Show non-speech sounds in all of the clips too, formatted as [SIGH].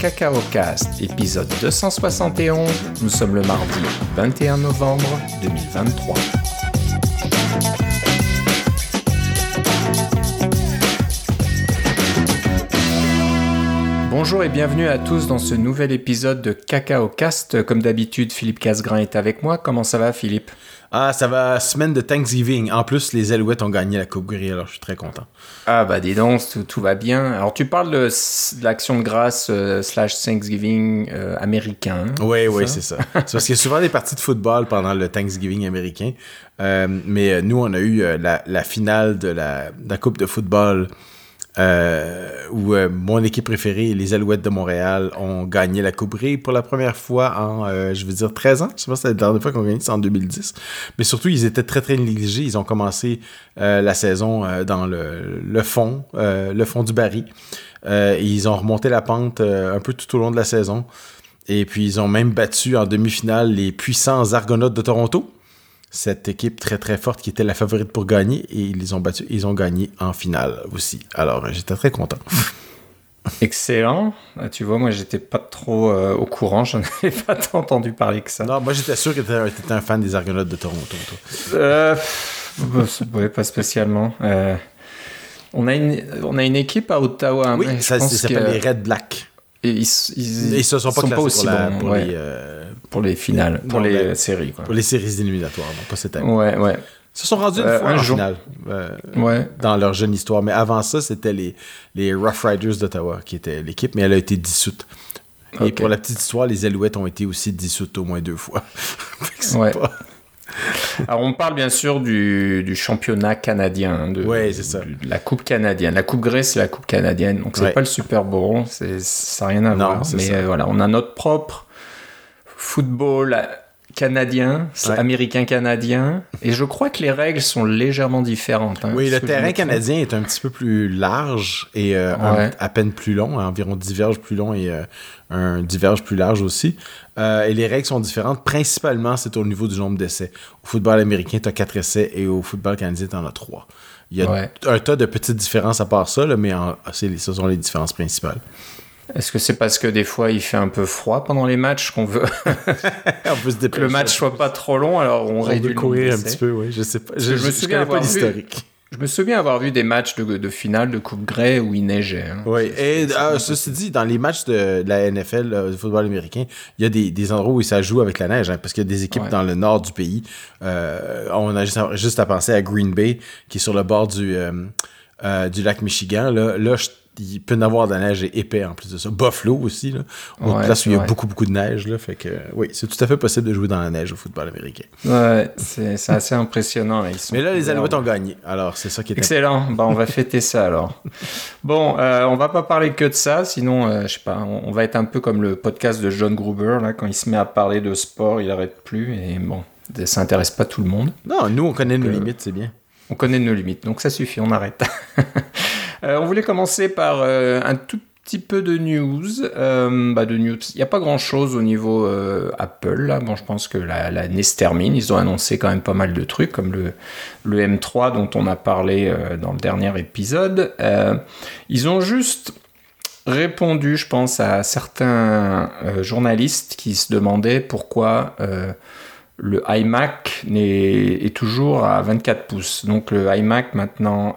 Cacao Cast, épisode 271. Nous sommes le mardi 21 novembre 2023. Bonjour et bienvenue à tous dans ce nouvel épisode de Cacao Cast. Comme d'habitude, Philippe Casgrain est avec moi. Comment ça va, Philippe? Ah, ça va, semaine de Thanksgiving. En plus, les Alouettes ont gagné la Coupe Gris, alors je suis très content. Ah, bah dis donc, tout, va bien. Alors, tu parles de, l'action de grâce euh, slash Thanksgiving euh, américain. Hein, oui, oui, c'est ça. c'est parce qu'il y a souvent des parties de football pendant le Thanksgiving américain. Euh, mais nous, on a eu la, finale de la, de la Coupe de football où euh, mon équipe préférée, les Alouettes de Montréal, ont gagné la Coupe pour la première fois en, euh, je veux dire, 13 ans. Je sais pas si c'est la dernière fois qu'on gagné, c'est en 2010. Mais surtout, ils étaient très, très négligés. Ils ont commencé la saison dans le, le fond, le fond du baril. ils ont remonté la pente un peu tout au long de la saison. Et puis, ils ont même battu en demi-finale les puissants Argonautes de Toronto cette équipe très très forte qui était la favorite pour gagner et ils les ont battus. Ils ont gagné en finale aussi. Alors j'étais très content. [LAUGHS] Excellent. Ah, tu vois, moi j'étais pas trop euh, au courant, j'en [LAUGHS] avais pas tant entendu parler que ça. Non, moi j'étais sûr que tu étais un fan des Argonautes de Toronto. Toi. Euh, pas spécialement. Euh, on, a une, on a une équipe à Ottawa. Oui, ça, s'appelle les Red Black. Et ils, ils, se sont pas, aussi bons pour, les, euh, pour les finales, pour les séries. Quoi. Pour les séries éliminatoires, non, pas cette année. Ouais, ouais. Ils se sont rendus une euh, fois en finale euh, ouais. dans leur jeune histoire. Mais avant ça, c'était les, les Rough Riders d'Ottawa qui étaient l'équipe, mais elle a été dissoute. Et pour la petite histoire, les Alouettes ont été aussi dissoutes au moins deux fois. [LAUGHS] ouais. Pas... Alors, on parle bien sûr du, championnat canadien. Hein, de, c'est ça. la Coupe canadienne. La Coupe Grèce, c'est la Coupe canadienne. Donc, c'est pas le Super Bowl. Ça n'a rien à voir. Mais euh, voilà, on a notre propre football canadien, américain-canadien. Et je crois que les règles sont légèrement différentes. Hein, oui, le terrain canadien est un petit peu plus large et euh, à peine plus long, environ 10 verges plus long et euh, un diverge plus large aussi. Euh, et les règles sont différentes. Principalement, c'est au niveau du nombre d'essais. Au football américain, tu as 4 essais et au football canadien, tu en as 3. Il y a un tas de petites différences à part ça, mais ce sont les différences principales. Est-ce que c'est parce que des fois il fait un peu froid pendant les matchs qu'on veut, [LAUGHS] [LAUGHS] que le match soit pas trop long, alors on, réduit courir un petit peu, oui. Je sais pas. Je, me souviens pas l'historique. Je me souviens avoir vu des matchs de, finale de Coupe Grey où il neigeait. Hein. Oui, et ah, ceci dit, dans les matchs de, la NFL, euh, du football américain, il y a des, endroits où ça joue avec la neige, hein, parce qu'il y a des équipes dans le nord du pays. Euh, on a juste à, penser à Green Bay, qui est sur le bord du, euh, du lac Michigan. Là, là il peut y avoir de la neige épais en plus de ça. Buffalo aussi, là. Place où il y a beaucoup, beaucoup de neige, là. Fait que, oui, c'est tout à fait possible de jouer dans la neige au football américain. Ouais, c'est assez impressionnant. Mais là, les Alouettes ont gagné. Alors, c'est ça qui est Excellent. Bon, on va fêter ça, alors. Bon, euh, on va pas parler que de ça, sinon, euh, je sais pas, on, va être un peu comme le podcast de John Gruber, là. Quand il se met à parler de sport, il arrête plus. Et bon, ça intéresse pas tout le monde. Non, nous, on connaît nos limites, c'est bien. On connaît nos limites, donc ça suffit, on arrête. [LAUGHS] Euh, on voulait commencer par euh, un tout petit peu de news. Euh, bah de news. Il n'y a pas grand chose au niveau Apple. Bon, je pense que la, la termine. Ils ont annoncé quand même pas mal de trucs, comme le, le M3 dont on a parlé dans le dernier épisode. ils ont juste répondu, je pense, à certains journalistes qui se demandaient pourquoi le iMac est, est, toujours à 24 pouces. Donc le iMac maintenant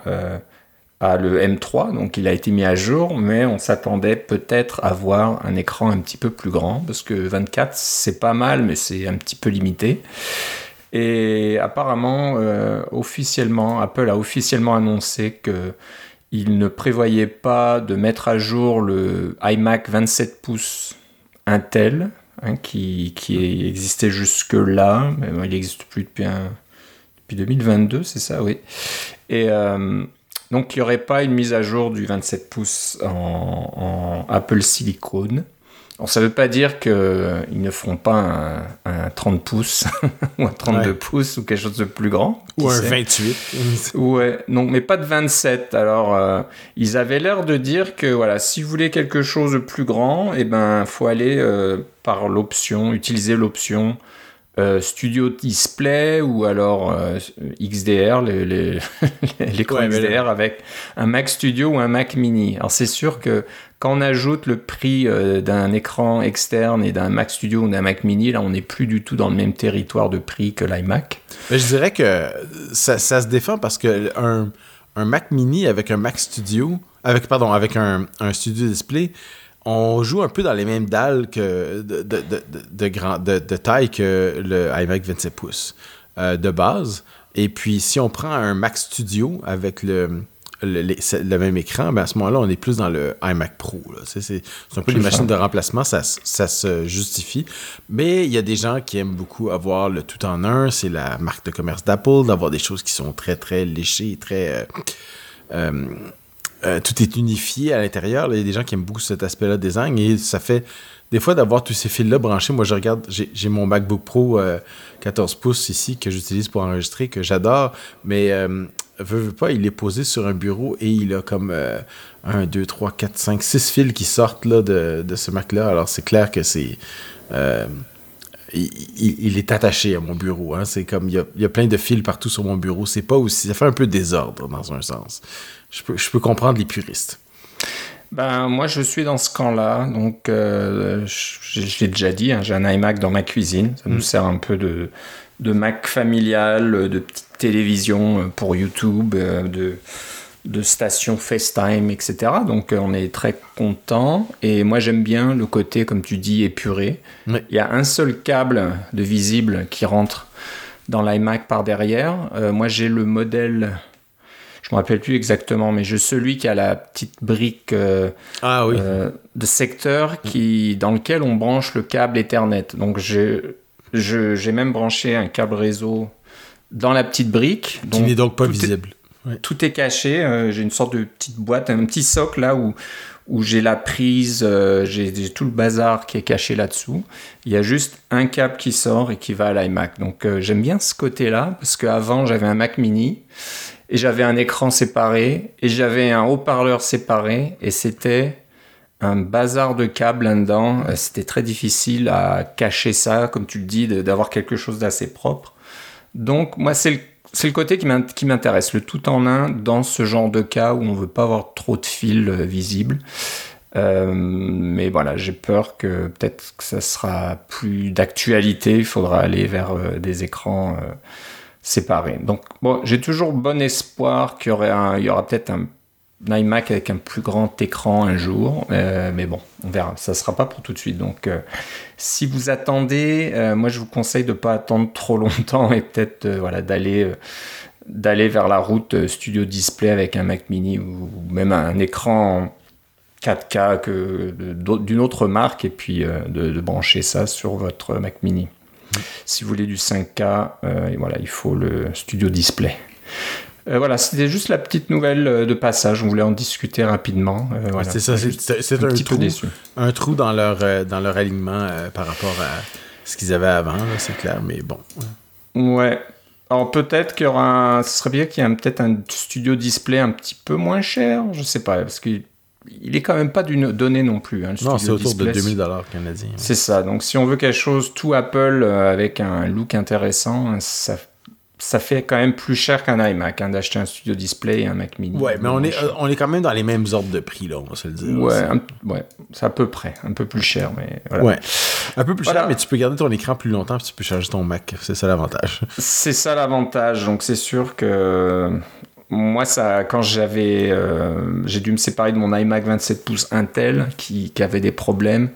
le M3, donc il a été mis à jour, mais on s'attendait peut-être à voir un écran un petit peu plus grand, parce que 24 c'est pas mal, mais c'est un petit peu limité. Et apparemment, euh, officiellement, Apple a officiellement annoncé que il ne prévoyait pas de mettre à jour le iMac 27 pouces Intel, hein, qui, qui, existait jusque-là, mais il n'existe plus depuis, depuis 2022, c'est ça, oui. Et euh, donc il n'y aurait pas une mise à jour du 27 pouces en, Apple Silicone. Alors, ça ne veut pas dire qu'ils ne feront pas un, 30 pouces [LAUGHS] ou un 32 pouces ou quelque chose de plus grand. Ou un 28. ouais, non, mais pas de 27. Alors, euh, ils avaient l'air de dire que voilà, si vous voulez quelque chose de plus grand, il eh ben, faut aller euh, par l'option, utiliser l'option euh, Studio Display ou alors euh, XDR, l'écran [LAUGHS] Ouais, XDR avec un Mac Studio ou un Mac Mini. Alors c'est sûr que quand on ajoute le prix euh, d'un écran externe et d'un Mac Studio ou d'un Mac Mini, là on n'est plus du tout dans le même territoire de prix que l'iMac. Mais je dirais que ça, ça se défend parce que un, un Mac Mini avec un Mac Studio, avec pardon, avec un, un Studio Display, on joue un peu dans les mêmes dalles que de, de, de, de, grand- de- de taille que le iMac 27 pouces euh, de base. Et puis si on prend un Mac Studio avec le, le, les- c'est le même écran, ben à ce moment-là, on est plus dans le iMac Pro. C'est, un peu les machines de remplacement, ça se justifie. Mais il y a des gens qui aiment beaucoup avoir le tout en un. C'est la marque de commerce d'Apple, d'avoir des choses qui sont très, très léchées, très. euh, euh, euh, tout est unifié à l'intérieur. Il y a des gens qui aiment beaucoup cet aspect-là de design et ça fait des fois d'avoir tous ces fils-là branchés. Moi, je regarde, j'ai mon MacBook Pro euh, 14 pouces ici que j'utilise pour enregistrer, que j'adore, mais euh, veux, veux pas, il est posé sur un bureau et il a comme 1, 2, 3, 4, 5, 6 fils qui sortent là, de, de ce Mac-là. Alors, c'est clair que c'est. Il, il- il est attaché à mon bureau. hein. C'est comme il y, a, il y a plein de fils partout sur mon bureau. C'est pas aussi. Ça fait un peu désordre dans un sens. Je peux, je peux comprendre les puristes. Ben, moi, je suis dans ce camp-là. Donc, euh, je, je l'ai déjà dit, hein, j'ai un iMac dans ma cuisine. Ça nous sert un peu de, de Mac familial, de petite télévision euh, pour YouTube, euh, de, de station FaceTime, etc. Donc, euh, on est très content. Et moi, j'aime bien le côté, comme tu dis, épuré. Oui. Il y a un seul câble de visible qui rentre dans l'iMac par derrière. Euh, moi, j'ai le modèle. Je me rappelle plus exactement, mais j'ai celui qui a la petite brique euh, Ah oui. euh, de secteur qui, dans lequel on branche le câble Ethernet. Donc j'ai même branché un câble réseau dans la petite brique. qui n'est donc pas est- tout est caché. euh, j'ai une sorte de petite boîte, un petit socle là où, où j'ai la prise, euh, j'ai tout le bazar qui est caché là-dessous. Il y a juste un câble qui sort et qui va à l'iMac. Donc euh, j'aime bien ce côté-là parce qu'avant j'avais un Mac mini et j'avais un écran séparé et j'avais un haut-parleur séparé et c'était un bazar de câbles là-dedans. C'était très difficile à cacher ça, comme tu le dis, d'avoir quelque chose d'assez propre. Donc, moi, c'est le, c'est le côté qui m'in- qui m'intéresse, le tout en un dans ce genre de cas où on veut pas avoir trop de fils euh, visibles. Euh, mais voilà, j'ai peur que peut-être que ça sera plus d'actualité. Il faudra aller vers euh, des écrans euh, séparés. Donc, bon, j'ai toujours bon espoir qu'il y, y aura peut-être un iMac avec un plus grand écran un jour. Euh, mais bon, on verra. Ça sera pas pour tout de suite. Donc, euh, si vous attendez, euh, moi, je vous conseille de pas attendre trop longtemps et peut-être voilà, d'aller. d'aller vers la route Studio Display avec un Mac Mini ou, ou même un écran 4K que de- d'autres- d'une autre marque et puis de, de brancher ça sur votre Mac Mini. Si vous voulez du 5K, euh, et voilà, il faut le Studio Display. Euh, voilà, c'était juste la petite nouvelle euh, de passage. On voulait en discuter rapidement. Euh, voilà. c'est ça, c'est- un, petit trou, peu déçu. un trou dans leur, euh, dans leur alignement par rapport à ce qu'ils avaient avant, c'est clair, mais bon. Ouais. Alors peut-être qu'il y aura un... Ce serait bien qu'il y ait peut-être un studio display un petit peu moins cher. Je sais pas, parce qu'il il est quand même pas d'une donnée non plus. hein, le Non, c'est autour de display. 2000 dollars canadiens. C'est ça. Donc si on veut quelque chose tout Apple euh, avec un look intéressant, ça, ça fait quand même plus cher qu'un iMac hein, d'acheter un studio display et un Mac mini. Ouais, mais on est, on est quand même dans les mêmes ordres de prix, là, on va se le dire. Ouais, un- ouais, c'est à peu près, un peu plus cher, mais voilà. Ouais. Un peu plus Voilà. cher, mais tu peux garder ton écran plus longtemps puis tu peux charger ton Mac. C'est ça l'avantage. C'est ça l'avantage. Donc c'est sûr que moi, ça, quand j'avais, euh, j'ai dû me séparer de mon iMac 27 pouces Intel qui, qui avait des problèmes.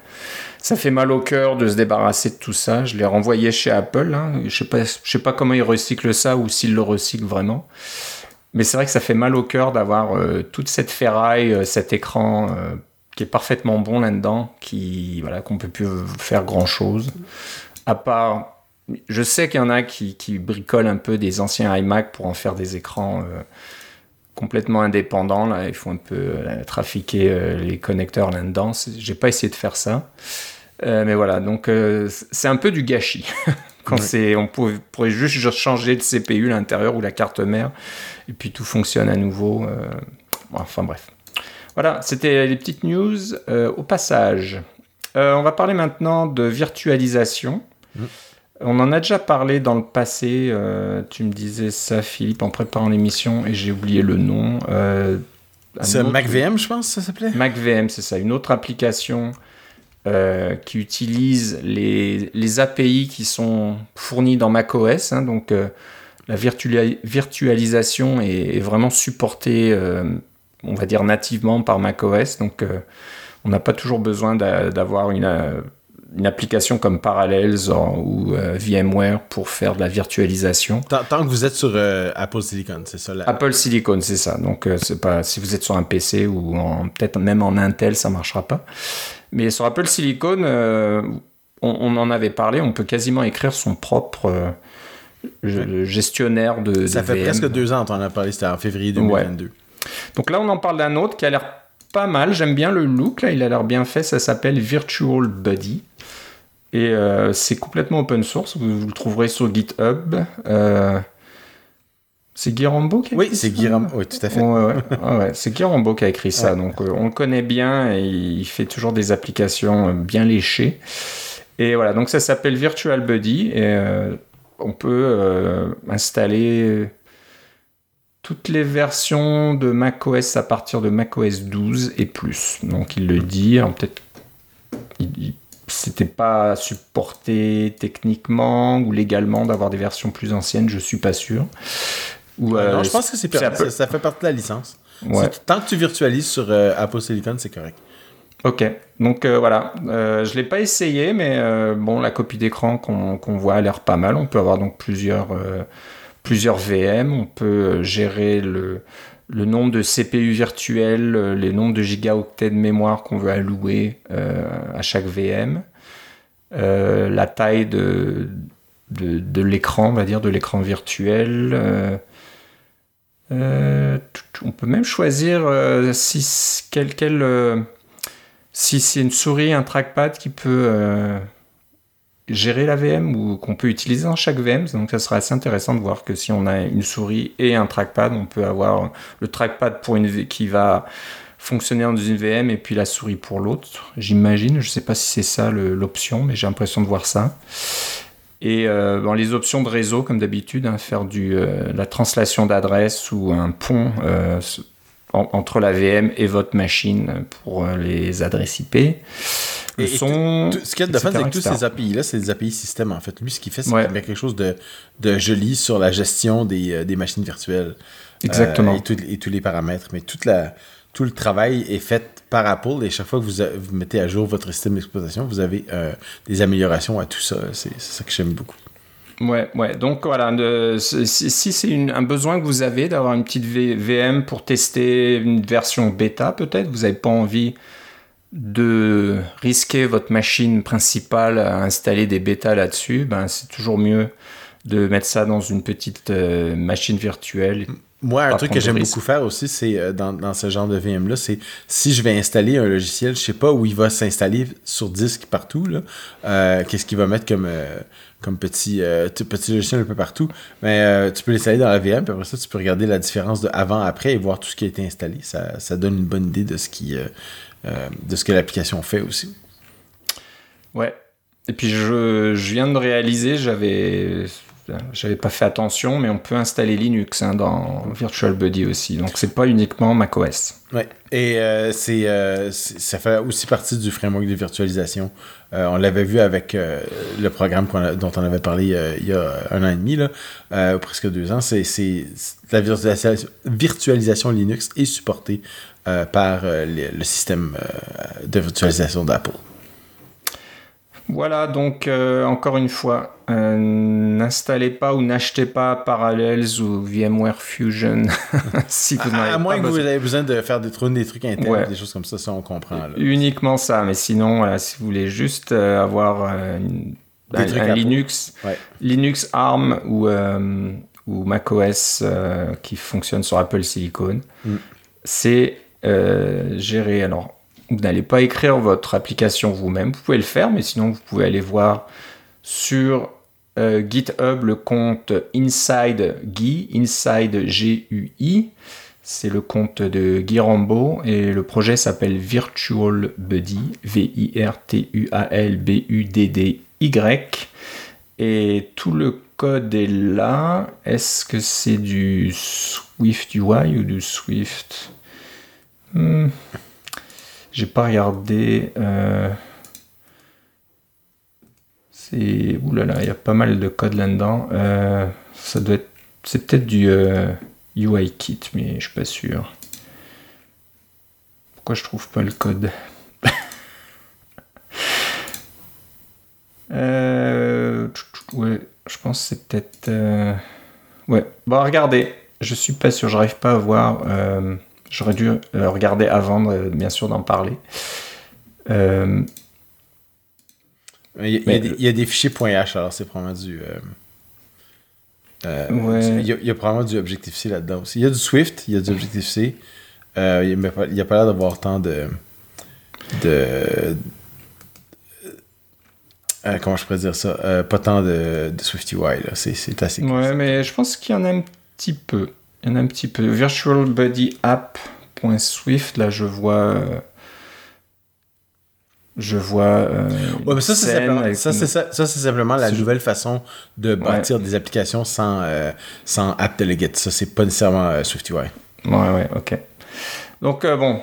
Ça fait mal au cœur de se débarrasser de tout ça. Je l'ai renvoyé chez Apple. hein. Je sais sais pas comment ils recyclent ça ou s'ils le recyclent vraiment. Mais c'est vrai que ça fait mal au cœur d'avoir euh, toute cette ferraille, euh, cet écran qui est parfaitement bon là-dedans, qui voilà qu'on peut plus faire grand chose. À part je sais qu'il y en a qui, qui bricolent un peu des anciens iMac pour en faire des écrans euh, complètement indépendants. Là, il faut un peu euh, trafiquer euh, les connecteurs là-dedans. J'ai pas essayé de faire ça, mais voilà. Donc c'est un peu du gâchis. [LAUGHS] Quand Ouais. on pourrait, pourrait juste changer le CPU à l'intérieur ou la carte mère, et puis tout fonctionne à nouveau. bon, enfin bref. Voilà, c'était les petites news au passage. On va parler maintenant de virtualisation. Mhm. On en a déjà parlé dans le passé. tu me disais ça, Philippe, en préparant l'émission, et j'ai oublié le nom. c'est MacVM, je pense, ça s'appelait? MacVM, c'est ça. Une autre application qui utilise les, les, API qui sont fournis dans macOS. Hein, donc, la virtualisation est, vraiment supportée, euh, on va dire nativement par macOS. Donc, euh, on n'a pas toujours besoin d'avoir une, euh, une, application comme Parallels ou VMware pour faire de la virtualisation. Tant, que vous êtes sur Apple Silicon, c'est ça Apple Silicon, c'est ça. Donc, c'est pas si vous êtes sur un PC ou peut-être même en Intel, ça marchera pas. Mais sur Apple Silicon, on, on, en avait parlé, on peut quasiment écrire son propre gestionnaire de. Ça fait presque deux ans, on en a parlé, c'était en février 2022. Donc là, on en parle d'un autre qui a l'air pas mal. J'aime bien le look, là, il a l'air bien fait. Ça s'appelle Virtual Buddy. Et euh, c'est complètement open source. Vous, le trouverez sur GitHub. Euh, c'est Guy Rambo qui a écrit Oui, c'est Guy Rambo, oui, tout à fait. ouais, c'est Guy Rambo qui a écrit ça. Donc euh, on le connaît bien et il fait toujours des applications bien léchées. Et voilà, donc ça s'appelle Virtual Buddy. Et on peut installer toutes les versions de macOS à partir de macOS 12 et plus. Donc il le dit, peut-être c'était pas supporté techniquement ou légalement d'avoir des versions plus anciennes, je suis pas sûr. Ou, non, je pense que c'est ça, ça, fait partie de la licence. Tant que tu virtualises sur euh, Apple Silicon, c'est correct. Ok, donc euh, voilà, euh, je ne l'ai pas essayé, mais euh, bon, la copie d'écran qu'on voit a l'air pas mal. On peut avoir donc plusieurs, plusieurs VM, on peut gérer le, nombre de CPU virtuels, les nombres de gigaoctets de mémoire qu'on veut allouer à chaque VM, la taille de, l'écran, on va dire, de l'écran virtuel. on peut même choisir si, si c'est une souris, un trackpad qui peut euh, gérer la VM ou qu'on peut utiliser dans chaque VM, donc ça sera assez intéressant de voir que si on a une souris et un trackpad, on peut avoir le trackpad pour une qui va fonctionner dans une VM et puis la souris pour l'autre, j'imagine. Je ne sais pas si c'est ça l'option, mais j'ai l'impression de voir ça. Et euh, les options de réseau, comme d'habitude, hein, faire du, euh, la translation d'adresse ou un pont entre la VM et votre machine pour euh, les adresses IP. Le son, ce qu'il y a de fun, c'est que tous ces API-là, c'est des API système, en fait. Lui, ce qu'il fait, c'est qu'il met quelque chose de, de, joli sur la gestion des, euh, des machines virtuelles. Exactement. Euh, et, tous les paramètres. Mais toute la, tout le travail est fait par Apple et chaque fois que vous, vous mettez à jour votre système d'exploitation, vous avez des améliorations à tout ça. C'est ça que j'aime beaucoup. Ouais, ouais. Donc voilà, si, c'est un besoin que vous avez d'avoir une petite VM pour tester une version bêta, peut-être, vous n'avez pas envie de risquer votre machine principale à installer des bêtas là-dessus, ben c'est toujours mieux de mettre ça dans une petite euh, machine virtuelle. Moi, un truc que j'aime beaucoup faire aussi, c'est euh, dans, ce genre de VM-là, c'est si je vais installer un logiciel, je sais pas où il va s'installer sur disque partout, euh, qu'est-ce qu'il va mettre comme, euh, comme petit, petit logiciel un peu partout, mais tu peux l'installer dans la VM, puis après ça, tu peux regarder la différence de avant-après et voir tout ce qui a été installé. Ça, ça donne une bonne idée de ce, qui, de ce que l'application fait aussi. Ouais. Et puis je, je viens de réaliser, j'avais j'avais pas fait attention, mais on peut installer Linux hein, dans Virtual Buddy aussi. Donc c'est pas uniquement macOS. Ouais. Et euh, euh, c'est, ça fait aussi partie du framework de virtualisation. Euh, on l'avait vu avec le programme dont on avait parlé il y a un an et demi, là, ou presque deux ans. C'est, la virtualisation, virtualisation, Linux est supportée par le système de virtualisation d'Apple. Voilà, donc euh, encore une fois, euh, n'installez pas ou n'achetez pas Parallels ou VMware Fusion [LAUGHS] si vous à, à moins que vous avez besoin de faire des, des trucs internes, des choses comme ça, ça on comprend. Uniquement ça, mais sinon, si vous voulez juste euh, avoir un, Linux, Linux ARM ou, ou macOS qui fonctionne sur Apple Silicon, mm. c'est géré. Alors, vous n'allez pas écrire votre application vous-même, vous pouvez le faire, mais sinon vous pouvez aller voir sur euh, GitHub le compte Inside Guy, Inside G-U-I. C'est le compte de Guy Rambo et le projet s'appelle Virtual Buddy, V-I-R-T-U-A-L-B-U-D-D-Y. Et tout le code est là. Est-ce que c'est du Swift UI ou du Swift? Hmm. J'ai pas regardé. Euh... C'est. Oulala, il y a pas mal de code là-dedans. Euh, ça doit être. C'est peut-être du UI Kit, mais je suis pas sûr. Pourquoi je trouve pas le code? [LAUGHS] Euh, ouais, je pense que c'est peut-être. Euh, ouais, bon, regardez, je suis pas sûr, j'arrive pas à voir. Euh, j'aurais dû regarder avant, bien sûr, d'en parler. Il y, a, des fichiers .h, alors c'est probablement du. ouais. il, y a, probablement du Objective-C là-dedans aussi. Il y a du Swift, il y a du Objective-C. il n'y a pas l'air d'avoir tant de, de, euh, comment je pourrais dire ça euh, Pas tant de, de SwiftUI, là. C'est assez cool. Ouais, mais je pense qu'il y en a un petit peu. Il y en a un petit peu. Virtual Body App.swift, là, je vois. Je vois. ouais, mais ça, c'est simplement, ça, ça, simplement la nouvelle façon de bâtir des applications sans, sans app delegate. Ça, c'est pas nécessairement SwiftUI. Ouais, ouais, ok. Donc, bon,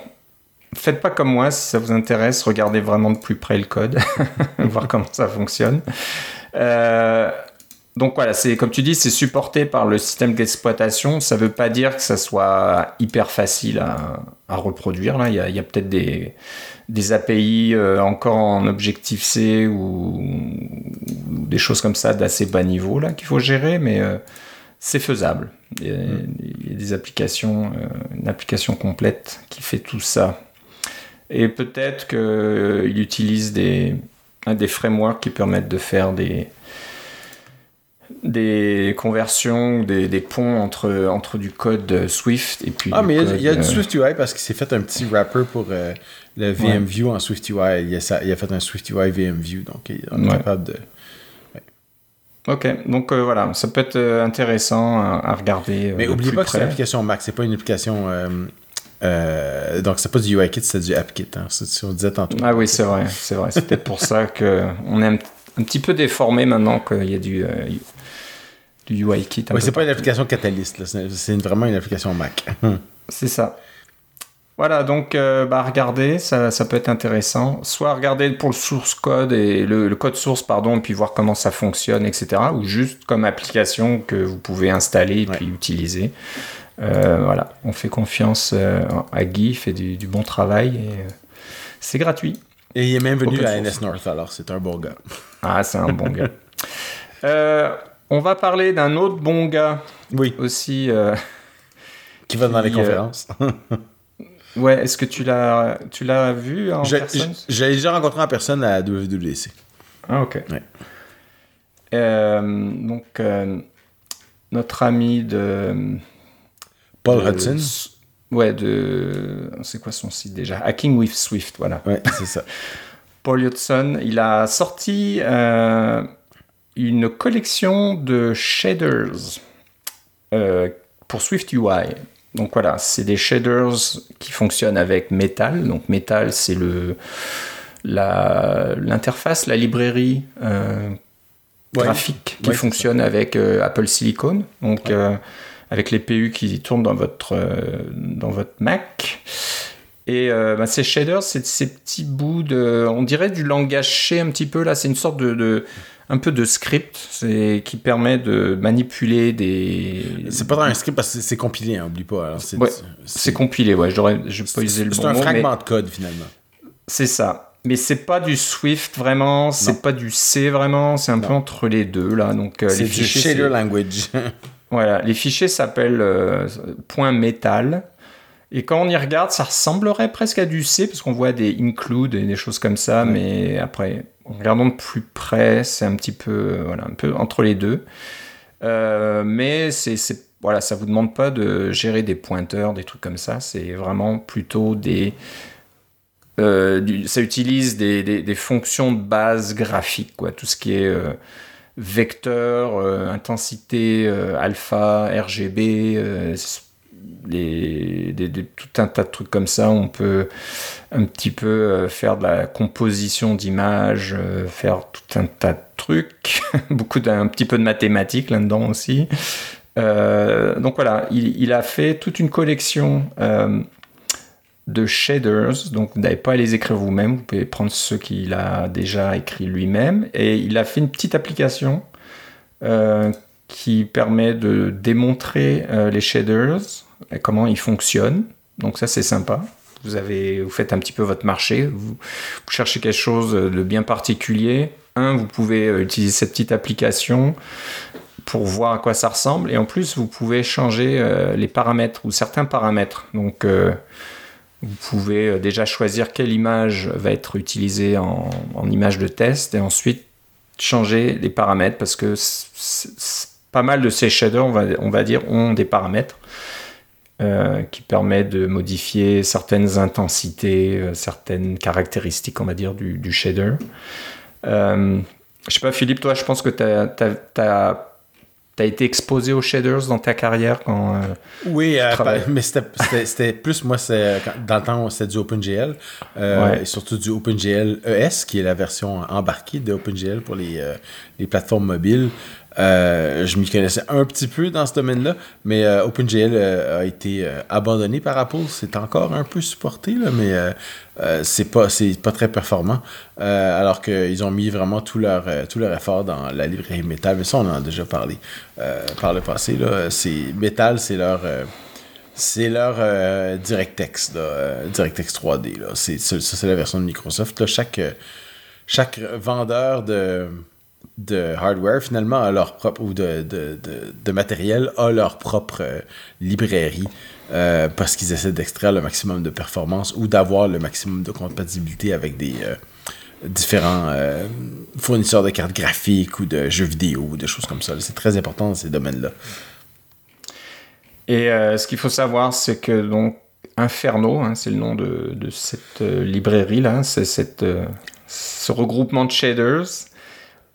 faites pas comme moi si ça vous intéresse, regardez vraiment de plus près le code, [LAUGHS] voir comment ça fonctionne. Euh, donc voilà, c'est comme tu dis, c'est supporté par le système d'exploitation. Ça veut pas dire que ça soit hyper facile à, reproduire. Là, il y a, peut-être des, des API euh, encore en Objective-C ou, des choses comme ça d'assez bas niveau là qu'il faut gérer, mais euh, c'est faisable. Il y, a, il y, a, des applications, une application complète qui fait tout ça. Et peut-être qu'il euh, utilise des, des frameworks qui permettent de faire des, des conversions, des, des ponts entre, entre du code Swift et puis. Ah, mais il y, a, du Swift UI parce qu'il s'est fait un petit wrapper pour euh, le VMView en Swift UI. Il a, il a, fait un Swift UI VMView, donc il est capable de. Ok, donc euh, voilà, ça peut être intéressant à, regarder. Mais n'oubliez pas que c'est une application Mac, c'est pas une application euh, donc, c'est pas du UIKit, c'est du AppKit. Hein. C'est ce qu'on disait tantôt. Ah oui, c'est vrai. C'est vrai. C'est peut-être pour ça qu'on est un, petit peu déformé maintenant qu'il y a du, euh, du UIKit. Oui, c'est pas une application Catalyst. C'est vraiment une application Mac. c'est ça. Voilà, donc euh, bah, regardez, ça, ça, peut être intéressant. Soit regarder pour le source code et le, code source, pardon, et puis voir comment ça fonctionne, etc. Ou juste comme application que vous pouvez installer et puis utiliser. Euh, voilà, on fait confiance euh, à Guy, il fait du, bon travail et c'est gratuit. Et il est même venu à NS North, alors c'est un bon gars. Ah, c'est un bon gars. [LAUGHS] on va parler d'un autre bon gars. Oui. Aussi. [LAUGHS] qui va dans les conférences. [LAUGHS] ouais, est-ce que tu l'as, tu l'as vu en personne J'ai déjà rencontré en personne à WWDC. Ah, ok. donc, notre ami de Paul Hudson. Ouais, de. C'est quoi son site déjà? Hacking with Swift, voilà. Ouais, c'est ça. [LAUGHS] Paul Hudson, il a sorti euh, une collection de shaders euh, pour Swift UI. Donc voilà, c'est des shaders qui fonctionnent avec Metal. Donc Metal, c'est le l'interface, la, librairie euh, graphique qui fonctionne avec Apple Silicon. Donc avec les PU qui tournent dans votre, euh, dans votre Mac. Et euh, bah, ces shaders, c'est ces petits bouts de, on dirait du langage un petit peu là. C'est une sorte de, un peu de script, c'est qui permet de manipuler des. C'est pas dans un script parce que c'est compilé, hein, oublie pas. C'est compilé, ouais. J'aurais, je pas usé le bon mot. C'est un fragment de code finalement. C'est ça. Mais c'est pas du Swift vraiment, c'est pas du C vraiment, c'est un peu entre les deux là. Donc euh, c'est du shader language. [LAUGHS] Voilà, les fichiers s'appellent euh, point .metal. Et quand on y regarde, ça ressemblerait presque à du C, parce qu'on voit des include et des choses comme ça, mais après, en regardant de plus près, c'est un petit peu, euh, voilà, un peu entre les deux. Euh, mais c'est, voilà, ça vous demande pas de gérer des pointeurs, des trucs comme ça. C'est vraiment plutôt des, ça utilise des, des, fonctions de base graphique, quoi. Tout ce qui est vecteur, euh, intensité euh, alpha, RGB, euh, tout un tas de trucs comme ça. On peut un petit peu euh, faire de la composition d'images, euh, faire tout un tas de trucs, [LAUGHS] beaucoup d'un petit peu de mathématiques là-dedans aussi. Euh, donc voilà, il, a fait toute une collection de shaders. Donc vous n'avez pas à les écrire vous-même, vous pouvez prendre ceux qu'il a déjà écrit lui-même. Et il a fait une petite application qui permet de démontrer les shaders comment ils fonctionnent. Donc ça c'est sympa. Vous, avez, vous faites un petit peu votre marché, vous, cherchez quelque chose de bien particulier. Un, vous pouvez euh, utiliser cette petite application pour voir à quoi ça ressemble. Et en plus, vous pouvez changer euh, les paramètres ou certains paramètres. Donc, euh, vous pouvez déjà choisir quelle image va être utilisée en, image de test et ensuite changer les paramètres parce que pas mal de ces shaders, on va, on va dire, ont des paramètres. Euh, qui permet de modifier certaines intensités, euh, certaines caractéristiques, on va dire, du, shader. Euh, je sais pas, Philippe, toi, je pense que tu as, été exposé aux shaders dans ta carrière quand. oui, mais c'était plus, moi, dans le temps, c'était du OpenGL, et surtout du OpenGL ES, qui est la version embarquée de OpenGL pour les, les plateformes mobiles. Euh, je m'y connaissais un petit peu dans ce domaine-là, mais euh, OpenGL euh, a été abandonné par Apple. C'est encore un peu supporté, là, mais c'est pas, pas très performant. alors qu'ils ont mis vraiment tout leur, tout leur effort dans la librairie Metal. Mais ça, on en a déjà parlé par le passé. Là. Metal, c'est leur. c'est leur DirectX, DirectX 3D. Là. C'est, ça, c'est la version de Microsoft. Là. Chaque, chaque vendeur de, de hardware finalement a leur propre ou de, de, de, matériel a leur propre euh, librairie euh, parce qu'ils essaient d'extraire le maximum de performance ou d'avoir le maximum de compatibilité avec des euh, différents fournisseurs de cartes graphiques ou de jeux vidéo ou des choses comme ça. C'est très important dans ces domaines-là. Et ce qu'il faut savoir, c'est que donc Inferno, hein, c'est le nom de, de cette librairie là, c'est cette ce regroupement de shaders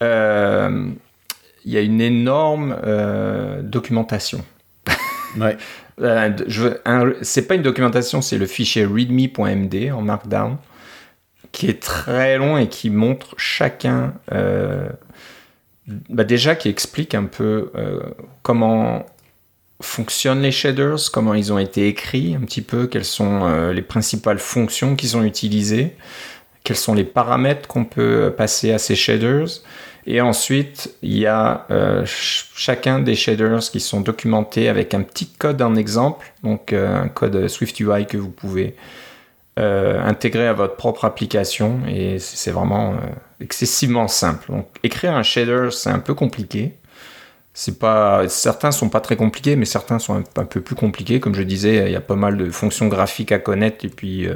il y a une énorme euh, documentation. [LAUGHS] Ouais. euh, c'est pas une documentation, c'est le fichier readme.md en Markdown qui est très long et qui montre chacun, euh, bah déjà qui explique un peu comment fonctionnent les shaders, comment ils ont été écrits, un petit peu quelles sont les principales fonctions qui sont utilisées, quels sont les paramètres qu'on peut passer à ces shaders, et ensuite, il y a euh, chacun des shaders qui sont documentés avec un petit code en exemple, donc euh, un code SwiftUI que vous pouvez euh, intégrer à votre propre application. Et c'est vraiment excessivement simple. Donc, écrire un shader, c'est un peu compliqué. C'est pas, certains sont pas très compliqués, mais certains sont un, peu plus compliqués. Comme je disais, il y a pas mal de fonctions graphiques à connaître et puis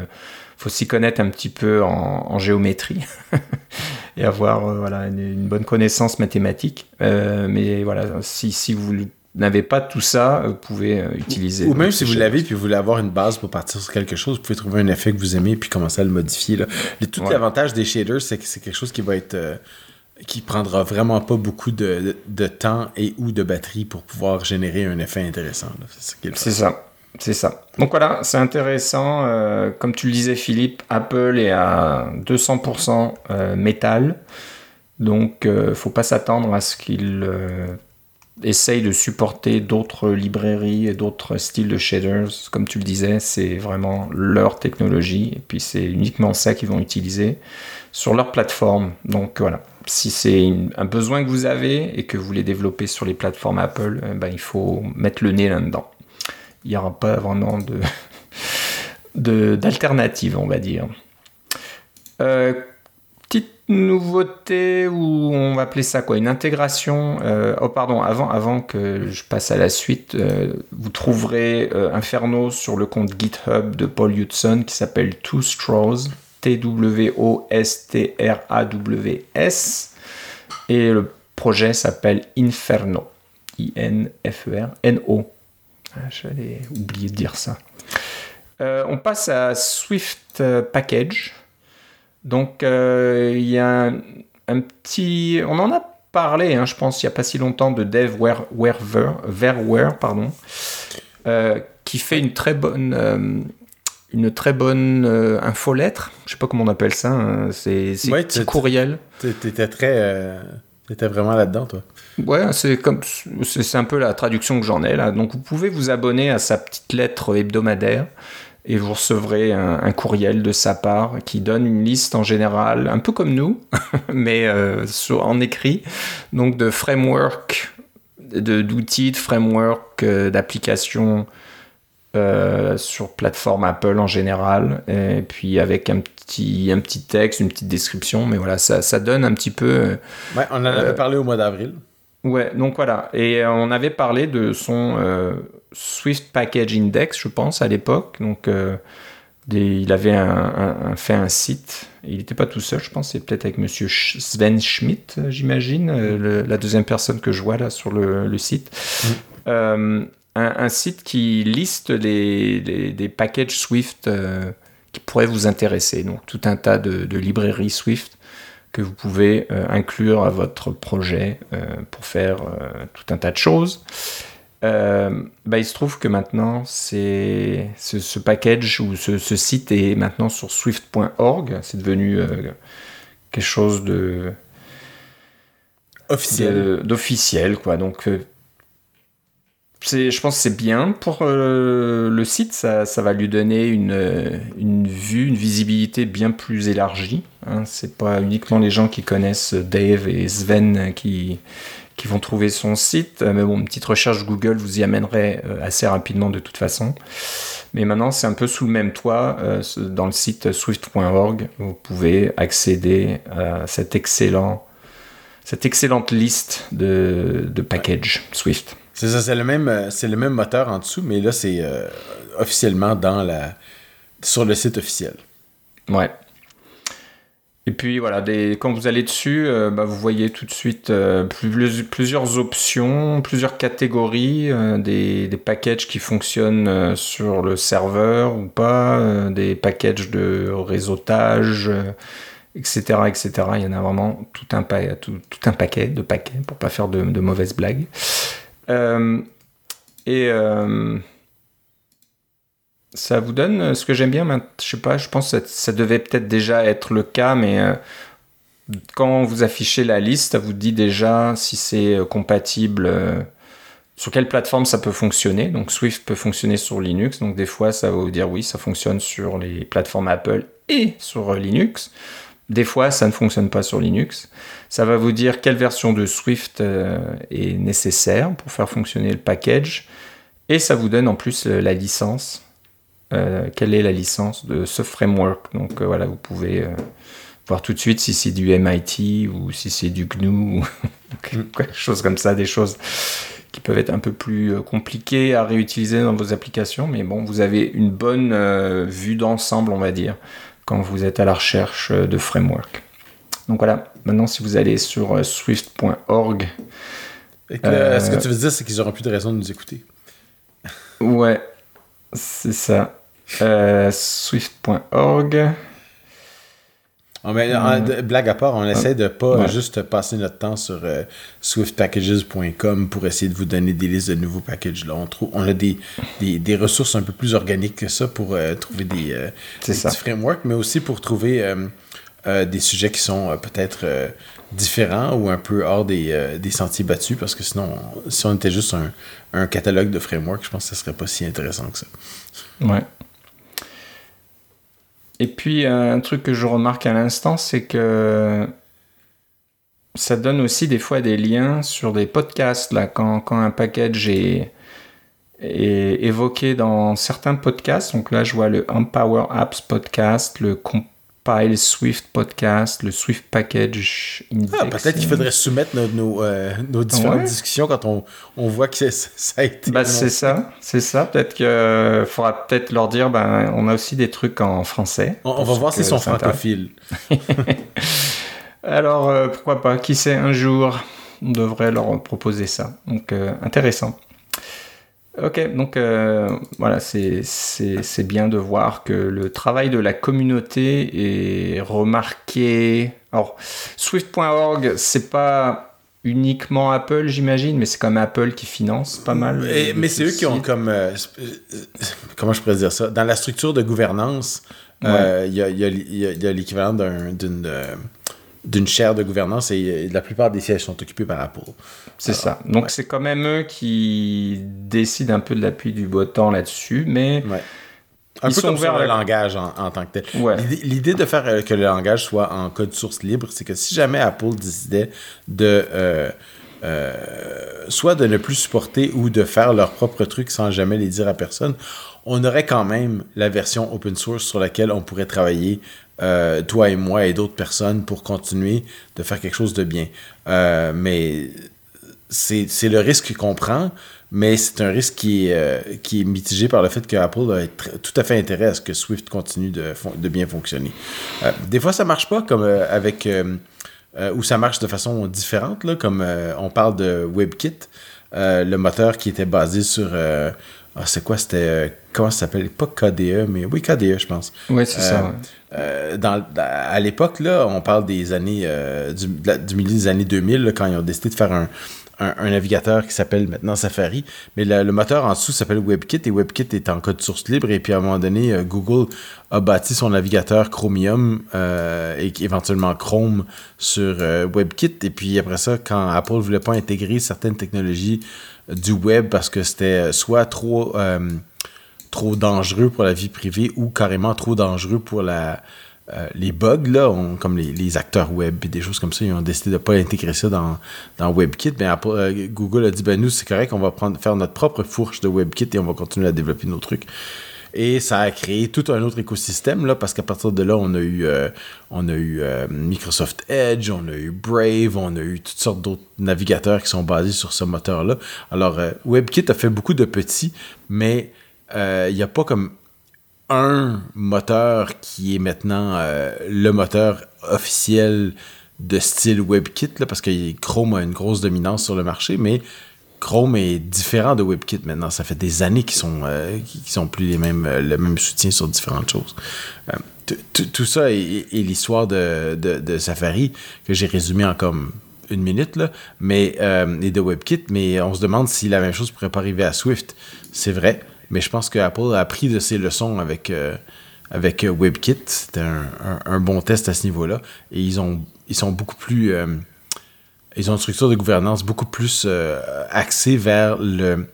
faut s'y connaître un petit peu en, géométrie [LAUGHS] et avoir euh, voilà, une, bonne connaissance mathématique. Euh, mais voilà, si, si vous n'avez pas tout ça, vous pouvez euh, utiliser. Ou même si vous l'avez puis vous voulez avoir une base pour partir sur quelque chose, vous pouvez trouver un effet que vous aimez puis commencer à le modifier. Là. tout l'avantage des shaders, c'est que c'est quelque chose qui va être. qui prendra vraiment pas beaucoup de, de, temps et ou de batterie pour pouvoir générer un effet intéressant. C'est ça. C'est ça. Donc voilà, c'est intéressant. Euh, comme tu le disais, Philippe, Apple est à 200% euh, métal. Donc, euh, faut pas s'attendre à ce qu'il essaye de supporter d'autres librairies et d'autres styles de shaders. Comme tu le disais, c'est vraiment leur technologie. Et puis, c'est uniquement ça qu'ils vont utiliser sur leur plateforme. Donc voilà. Si c'est un besoin que vous avez et que vous voulez développer sur les plateformes Apple, ben, il faut mettre le nez là-dedans il n'y aura pas vraiment de d'alternative, on va dire. Euh, petite nouveauté, ou on va appeler ça quoi Une intégration. Euh, oh, pardon, avant, avant que je passe à la suite, euh, vous trouverez Inferno sur le compte GitHub de Paul Hudson qui s'appelle Two Straws, T-W-O-S-T-R-A-W-S. Et le projet s'appelle Inferno. I-N-F-E-R-N-O. Ah, j'allais oublier de dire ça. Euh, on passe à Swift euh, Package. Donc, euh, il y a un, petit. On en a parlé, hein, je pense, il n'y a pas si longtemps, de Dev Verware, pardon, qui fait une très bonne, euh, une très bonne euh, infolettre. Je sais pas comment on appelle ça. hein. C'est c'est Ouais, petit courriel. T'é- T'étais très. euh, T'étais vraiment là-dedans, toi? Ouais, c'est comme c'est un peu la traduction que j'en ai là. Donc vous pouvez vous abonner à sa petite lettre hebdomadaire et vous recevrez un, courriel de sa part qui donne une liste en général, un peu comme nous, [LAUGHS] mais euh, en écrit, donc de framework, de d'outils, de framework, euh, d'applications euh, sur plateforme Apple en général, et puis avec un petit, un petit texte, une petite description, mais voilà, ça, ça donne un petit peu. Ouais, on en avait Euh, parlé au mois d'avril. Ouais, donc voilà. Et euh, on avait parlé de son euh, Swift Package Index, je pense, à l'époque. Donc, des- il avait un, un- un- fait un site. Il n'était pas tout seul, je pense. C'est peut-être avec monsieur Sch- Sven Schmidt, j'imagine, la deuxième personne que je vois là sur le, le site. Euh, un, un site qui liste les, les- des packages Swift euh, qui pourraient vous intéresser. Donc, tout un tas de, de librairies Swift que vous pouvez euh, inclure à votre projet euh, pour faire tout un tas de choses. Bah, il se trouve que maintenant, c'est ce, ce package ou ce, ce site est maintenant sur swift.org. C'est devenu quelque chose de Officiel. d'officiel, quoi. Donc, euh, je pense que c'est bien pour euh, le site. Ça, va lui donner une, euh, une vue, une visibilité bien plus élargie. Hein. C'est pas uniquement les gens qui connaissent Dave et Sven qui, vont trouver son site. Euh, Mais bon, une petite recherche Google vous y amènerait assez rapidement de toute façon. Mais maintenant, c'est un peu sous le même toit. dans le site swift.org, vous pouvez accéder à cette excellente liste de, de packages Swift. C'est le même, euh, c'est le même moteur en dessous, mais là, c'est euh, officiellement dans la, sur le site officiel. Ouais. Et puis voilà, quand vous allez dessus, euh, bah, vous voyez tout de suite plus- plusieurs options, plusieurs catégories, des, packages qui fonctionnent sur le serveur ou pas, des packages de réseautage, etc., etc. Il y en a vraiment tout un, paquet de paquets pour pas faire de mauvaises blagues. Euh, et euh, ça vous donne euh, ce que j'aime bien. Je sais pas, je pense que ça, devait peut-être déjà être le cas, mais quand vous affichez la liste, ça vous dit déjà si c'est compatible. sur quelle plateforme ça peut fonctionner. Donc Swift peut fonctionner sur Linux. Donc des fois, ça va vous dire oui, ça fonctionne sur les plateformes Apple et sur Linux. Des fois, ça ne fonctionne pas sur Linux. Ça va vous dire quelle version de Swift euh, est nécessaire pour faire fonctionner le package. Et ça vous donne en plus la licence. Euh, quelle est la licence de ce framework Donc euh, voilà, vous pouvez euh, voir tout de suite si c'est du MIT ou si c'est du GNU ou [LAUGHS] quelque chose comme ça, des choses qui peuvent être un peu plus compliquées à réutiliser dans vos applications. Mais bon, vous avez une bonne vue d'ensemble, on va dire, quand vous êtes à la recherche euh, de framework. Donc voilà, maintenant si vous allez sur euh, swift.org, Euh, Ce que tu veux dire, c'est qu'ils n'auront plus de raison de nous écouter. ouais, c'est ça. Euh, swift.org. Ah, mais, en- de- blague à part, on essaie de pas Ouais. juste passer notre temps sur euh, swiftpackages.com pour essayer de vous donner des listes de nouveaux packages. Là, on, trouve, on a des, des, des ressources un peu plus organiques que ça pour euh, trouver des, euh, petits frameworks, mais aussi pour trouver euh, euh, des sujets qui sont euh, peut-être euh, différents ou un peu hors des, euh, des sentiers battus, parce que sinon, on- si on était juste un, un catalogue de frameworks, je pense que ce serait pas si intéressant que ça. Ouais. Et puis, euh, un truc que je remarque à l'instant, c'est que ça donne aussi des fois des liens sur des podcasts. Là, quand, quand un package est, évoqué dans certains podcasts, donc là, je vois le Empower Apps podcast, le Compile Swift podcast, le Swift Package Index. Ah, peut-être qu'il faudrait soumettre nos, nos, euh, nos différentes Ouais. discussions quand on, on voit que [LAUGHS] ça a été. Bah, c'est ça, c'est ça. Peut-être qu'il faudra peut-être leur dire, ben, on a aussi des trucs en français. On, va voir s'ils sont francophiles. [LAUGHS] Alors, euh, pourquoi pas Qui sait, un jour, on devrait leur proposer ça. Donc, euh, intéressant. Ok, donc euh, voilà, c'est- bien de voir que le travail de la communauté est remarqué. Alors, Swift.org, c'est pas uniquement Apple, j'imagine, mais c'est comme Apple qui finance pas mal. mais c'est eux qui ont comme. comment je pourrais dire ça? Dans la structure de gouvernance, il y a, l'équivalent d'une d'une chaire de gouvernance et la plupart des sièges sont occupés par Apple. C'est ça. Donc c'est quand même eux qui décident un peu de l'appui du beau temps là-dessus, mais un peu comme le langage en, tant que tel. L'idée de faire euh, que le langage soit en code source libre, c'est que si jamais Apple décidait de euh, euh, soit de ne plus supporter ou de faire leurs propres trucs sans jamais les dire à personne, on aurait quand même la version open source sur laquelle on pourrait travailler toi et moi et d'autres personnes pour continuer de faire quelque chose de bien. mais c'est le risque qu'on prend mais c'est un risque qui est, euh, qui est mitigé par le fait que Apple a tout à fait intérêt à ce que Swift continue de, de bien fonctionner. Euh, des fois, ça marche pas, comme euh, avec. ou ça marche de façon différente, là, comme on parle de WebKit, le moteur qui était basé sur. Ah, c'est quoi C'était. comment ça s'appelle? Pas KDE, mais oui, KDE, je pense. Oui, c'est ça. Dans, à l'époque, là, on parle des années. du, du, milieu des années 2000, quand ils ont décidé de faire un un, navigateur qui s'appelle maintenant Safari, mais le, moteur en dessous s'appelle WebKit et WebKit est en code source libre et puis à un moment donné, euh, Google a bâti son navigateur Chromium euh, et éventuellement Chrome sur euh, WebKit et puis après ça, quand Apple voulait pas intégrer certaines technologies du web parce que c'était soit trop trop dangereux pour la vie privée ou carrément trop dangereux pour la euh, les bugs, là, comme les, acteurs web et des choses comme ça, ils ont décidé de ne pas intégrer ça dans, WebKit. Ben, après, euh, Google a dit ben nous, c'est correct, on va faire notre propre fourche de WebKit et on va continuer à développer nos trucs. Et ça a créé tout un autre écosystème, là, parce qu'à partir de là, on a eu, euh, on a eu Microsoft Edge, on a eu Brave, on a eu toutes sortes d'autres navigateurs qui sont basés sur ce moteur-là. Alors, WebKit a fait beaucoup de petits, mais il n'y a pas comme un moteur qui est maintenant euh, le moteur officiel de style WebKit, là, parce que Chrome a une grosse dominance sur le marché, mais Chrome est différent de WebKit maintenant. Ça fait des années qu'ils sont, euh, sont plus les mêmes, euh, le même soutien sur différentes choses. tout ça est, l'histoire de, Safari que j'ai résumé en comme une minute, là, mais, et de WebKit, mais on se demande si la même chose pourrait pas arriver à Swift. C'est vrai. Mais je pense que Apple a appris de ses leçons avec, euh, avec euh, WebKit. C'était un, bon test à ce niveau-là. Et ils, ont, ils sont beaucoup plus. Euh, ils ont une structure de gouvernance beaucoup plus axée vers le,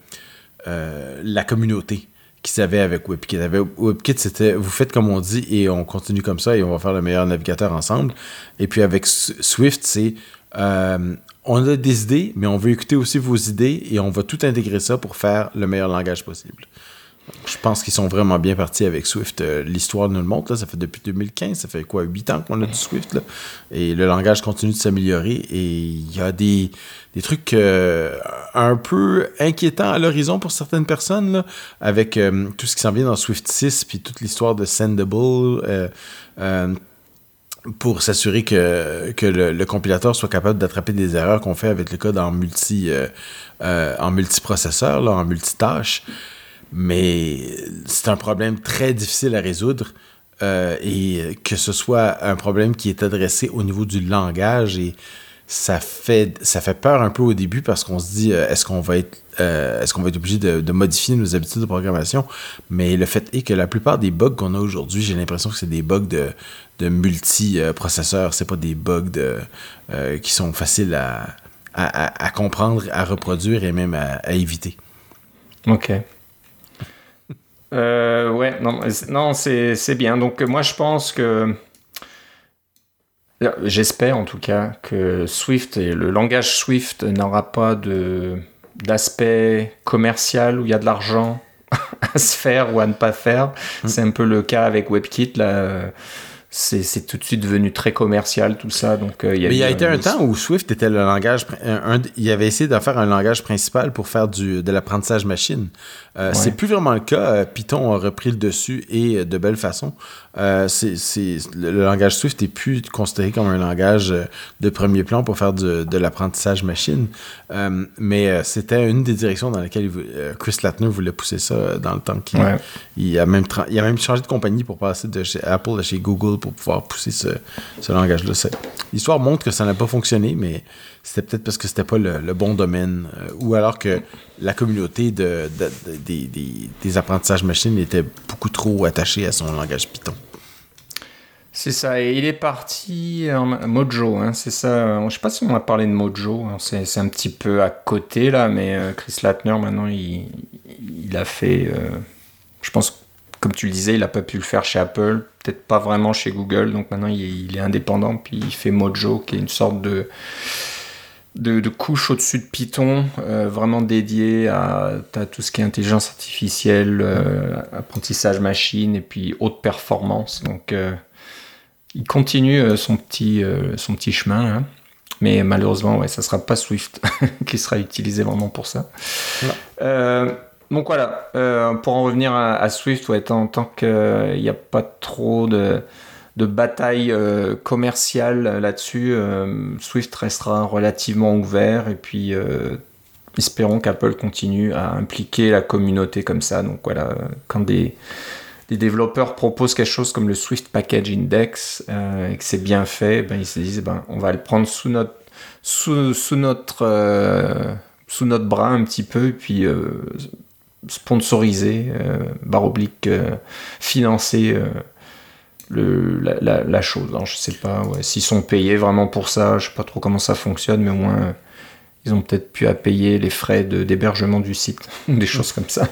la communauté qu'ils avaient avec WebKit. Avec WebKit, c'était vous faites comme on dit et on continue comme ça et on va faire le meilleur navigateur ensemble. Et puis avec Swift, c'est on a des idées, mais on veut écouter aussi vos idées et on va tout intégrer ça pour faire le meilleur langage possible. Je pense qu'ils sont vraiment bien partis avec Swift. Euh, l'histoire nous le montre. ça fait depuis 2015, ça fait quoi, 8 ans qu'on a du Swift. et le langage continue de s'améliorer. Et il y a des, trucs euh, un peu inquiétants à l'horizon pour certaines personnes, avec euh, tout ce qui s'en vient dans Swift 6, puis toute l'histoire de Sendable. Pour s'assurer que, le, compilateur soit capable d'attraper des erreurs qu'on fait avec le code en multi en multiprocesseur, là, en multitâche mais c'est un problème très difficile à résoudre. Euh, et que ce soit un problème qui est adressé au niveau du langage et ça fait ça fait peur un peu au début parce qu'on se dit euh, est-ce qu'on va être euh, est-ce qu'on va être obligé de, modifier nos habitudes de programmation? Mais le fait est que la plupart des bugs qu'on a aujourd'hui j'ai l'impression que c'est des bugs de, de multi processeurs c'est pas des bugs de, qui sont faciles à, à, comprendre à reproduire et même à, à éviter ok [LAUGHS] euh, ouais, non, non c'est bien. Donc moi je pense que... J'espère en tout cas que Swift et le langage Swift n'aura pas de d'aspect commercial où il y a de l'argent [LAUGHS] à se faire ou à ne pas faire. Mm. C'est un peu le cas avec WebKit là c'est tout de suite devenu très commercial tout ça donc euh, il y a, mais il y a été un temps où Swift était le langage un, il avait essayé de faire un langage principal pour faire du de l'apprentissage machine. Euh, c'est plus vraiment le cas. Euh, Python a repris le dessus et de belle façon. C'est le, le, langage Swift est plus considéré comme un langage de premier plan pour faire de l'apprentissage machine. Mais c'était une des directions dans lesquelles Chris Latner voulait pousser ça dans le temps qu'il il a même il a même changé de compagnie pour passer de chez Apple à chez Google pour pouvoir pousser ce, langage-là. L'histoire montre que ça n'a pas fonctionné, mais c'était peut-être parce que c'était pas le, bon domaine, euh, ou alors que la communauté de, des, apprentissages machines était beaucoup trop attachée à son langage Python. C'est ça, et il est parti en Mojo, hein, c'est ça. Je sais pas si on a parlé de Mojo, hein, c'est un petit peu à côté là, mais euh, Chris Latner maintenant il, il a fait, euh, je pense, comme tu le disais, il n'a pas pu le faire chez Apple, peut-être pas vraiment chez Google, donc maintenant il est, indépendant, puis il fait Mojo, qui est une sorte de, de, couche au-dessus de Python, euh, vraiment dédié à, tout ce qui est intelligence artificielle, apprentissage machine et puis haute performance. Donc il continue euh, son petit, euh, son petit chemin. Hein. Mais malheureusement, ouais, ça sera pas Swift [LAUGHS] qui sera utilisé vraiment pour ça. Euh, donc voilà, pour en revenir à, Swift, ouais, tant, tant qu'il n'y a pas trop de, de bataille commerciale là-dessus, Swift restera relativement ouvert et puis espérons qu'Apple continue à impliquer la communauté comme ça. Donc voilà, quand des des développeurs proposent quelque chose comme le Swift Package Index euh, et que c'est bien fait, ben, ils se disent ben, on va le prendre sous notre, sous, sous notre, euh, sous notre bras un petit peu, et puis euh, sponsoriser, barre oblique, financer le, la, chose. Alors, je sais pas s'ils sont payés vraiment pour ça, je sais pas trop comment ça fonctionne, mais au moins ils ont peut-être pu à payer les frais d'hébergement du site, [LAUGHS] des choses comme ça.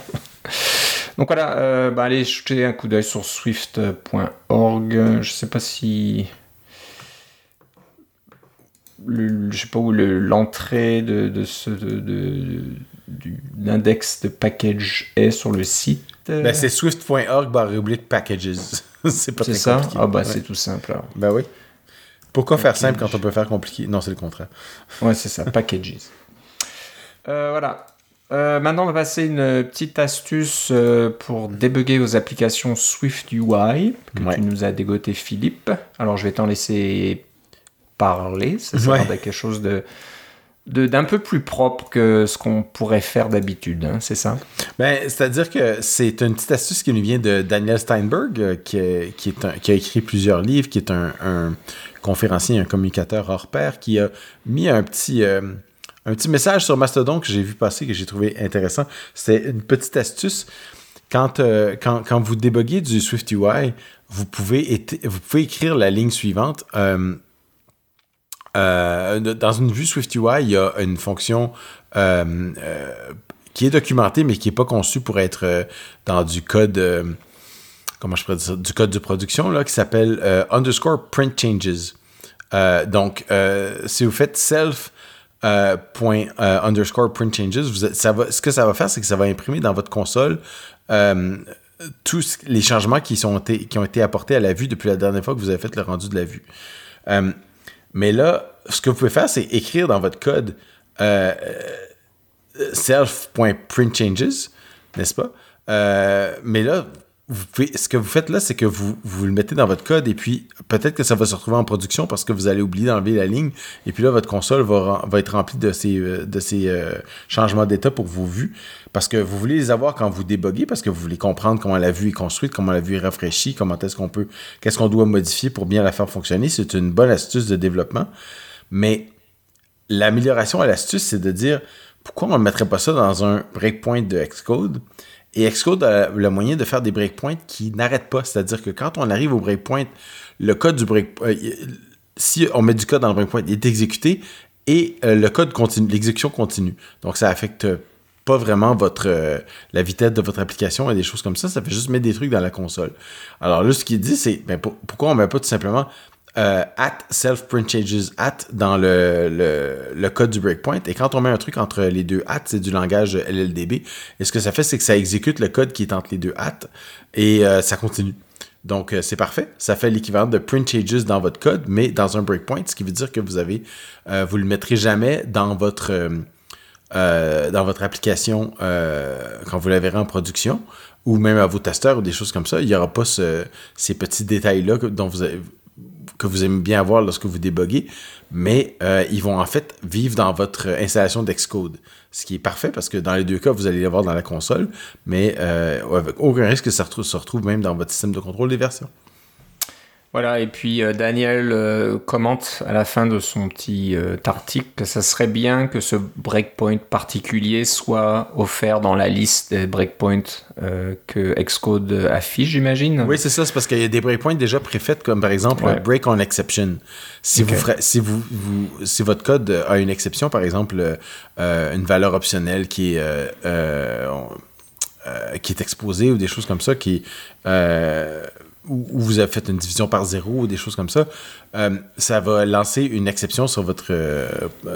Donc voilà, euh, bah, allez jeter un coup d'œil sur swift.org. Je sais pas si. Le, je sais pas où l'entrée de, ce l'index de package est sur le site. Ben, c'est swift.org barre packages. [LAUGHS] c'est pas très ça? Ah bah c'est tout simple. Alors. Ben oui. Pourquoi faire simple quand on peut faire compliqué? Non, c'est le contraire. [LAUGHS] Ouais, c'est ça, packages. Euh, voilà. Euh, maintenant, on va passer une petite astuce euh, pour débugger vos applications Swift UI que tu nous as dégoté, Philippe. Alors, je vais t'en laisser parler. Ça sera quelque chose de d'un peu plus propre que ce qu'on pourrait faire d'habitude, hein, c'est ça? Ben, c'est-à-dire que c'est une petite astuce qui nous vient de Daniel Steinberg, euh, qui, a écrit plusieurs livres, qui est un, conférencier, un communicateur hors pair, qui a mis un petit, un petit message sur Mastodon que j'ai vu passer, que j'ai trouvé intéressant. C'est une petite astuce. Quand, euh, quand, quand, vous déboguez du Swift UI, vous pouvez, vous pouvez écrire la ligne suivante. Euh, euh, dans une vue Swift UI, il y a une fonction qui est documentée, mais qui n'est pas conçue pour être dans du code, comment je pourrais dire, du code de production, là, qui s'appelle underscore print changes. donc, si vous faites self euh, euh, underscore print changes, ce que ça va faire, c'est que ça va imprimer dans votre console euh, tous les changements qui ont été apportés à la vue depuis la dernière fois que vous avez fait le rendu de la vue. Mais là, ce que vous pouvez faire, c'est écrire dans votre code self.printchanges, n'est-ce pas? mais là, ce que vous faites là, c'est que vous, vous le mettez dans votre code et puis peut-être que ça va se retrouver en production parce que vous allez oublier d'enlever la ligne et puis là, votre console va, être remplie de ces, euh, euh, changements d'état pour vos vues parce que vous voulez les avoir quand vous déboguez parce que vous voulez comprendre comment la vue est construite, comment la vue est rafraîchie, comment est-ce qu'on peut, qu'est-ce qu'on doit modifier pour bien la faire fonctionner. C'est une bonne astuce de développement. Mais l'amélioration à l'astuce, c'est de dire pourquoi on ne mettrait pas ça dans un breakpoint de Xcode? Et Xcode a le moyen de faire des breakpoints qui n'arrêtent pas. C'est-à-dire que quand on arrive au breakpoint, le code du breakpoint, euh, si on met du code dans le breakpoint, il est exécuté et euh, le code continue, l'exécution continue. Donc ça affecte pas vraiment votre euh, la vitesse de votre application et des choses comme ça. Ça fait juste mettre des trucs dans la console. Alors là, ce qu'il dit, c'est ben, pourquoi on met pas tout simplement euh, at self-print changes at dans le, le, code du breakpoint. Et quand on met un truc entre les deux at, c'est du langage LLDB. Et ce que ça fait, c'est que ça exécute le code qui est entre les deux at et euh, ça continue. Donc, euh, c'est parfait. Ça fait l'équivalent de print changes dans votre code, mais dans un breakpoint, ce qui veut dire que vous avez, vous le mettrez jamais dans votre, dans votre application quand vous la verrez en production ou même à vos testeurs ou des choses comme ça. Il n'y aura pas ces petits détails-là dont vous avez, que vous aimez bien avoir lorsque vous déboguez, mais euh, ils vont en fait vivre dans votre installation d'Xcode. Ce qui est parfait parce que dans les deux cas, vous allez les avoir dans la console, mais euh, avec aucun risque que ça se retrouve même dans votre système de contrôle des versions. Voilà, et puis euh, Daniel euh, commente à la fin de son petit euh, article que ça serait bien que ce breakpoint particulier soit offert dans la liste des breakpoints que Xcode affiche, j'imagine. Oui, c'est ça, c'est parce qu'il y a des breakpoints déjà préfaits, comme par exemple break on exception. Si, vous, si, vous, si votre code a une exception, par exemple, une valeur optionnelle qui est qui est exposée ou des choses comme ça, qui ou, vous avez fait une division par zéro ou des choses comme ça, euh, ça va lancer une exception sur votre, euh,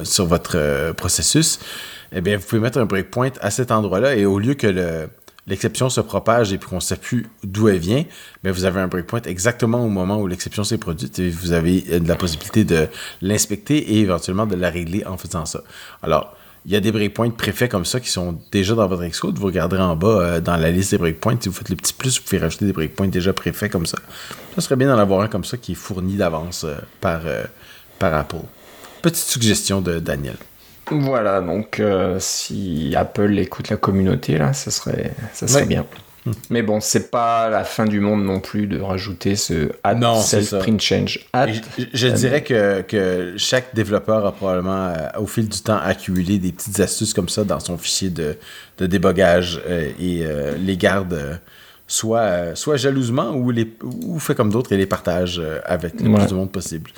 sur votre euh, processus. Eh bien, vous pouvez mettre un breakpoint à cet endroit-là et au lieu que l'exception se propage et qu'on ne sait plus d'où elle vient, mais vous avez un breakpoint exactement au moment où l'exception s'est produite et vous avez la possibilité de l'inspecter et éventuellement de la régler en faisant ça. Alors, il y a des breakpoints préfets comme ça qui sont déjà dans votre Xcode. Vous regarderez en bas euh, dans la liste des breakpoints. Si vous faites le petit plus, vous pouvez rajouter des breakpoints déjà préfets comme ça. Ça serait bien d'en avoir un comme ça qui est fourni d'avance euh, par, euh, par Apple. Petite suggestion de Daniel. Voilà, donc si Apple écoute la communauté, là, ça serait, ça serait bien. Mais bon, c'est pas la fin du monde non plus de rajouter ce add self print change. Je, dirais que, que, chaque développeur a probablement euh, au fil du temps accumulé des petites astuces comme ça dans son fichier de, de débogage euh, et euh, les garde soit, soit jalousement ou, les, ou fait comme d'autres et les partage avec le plus de monde possible.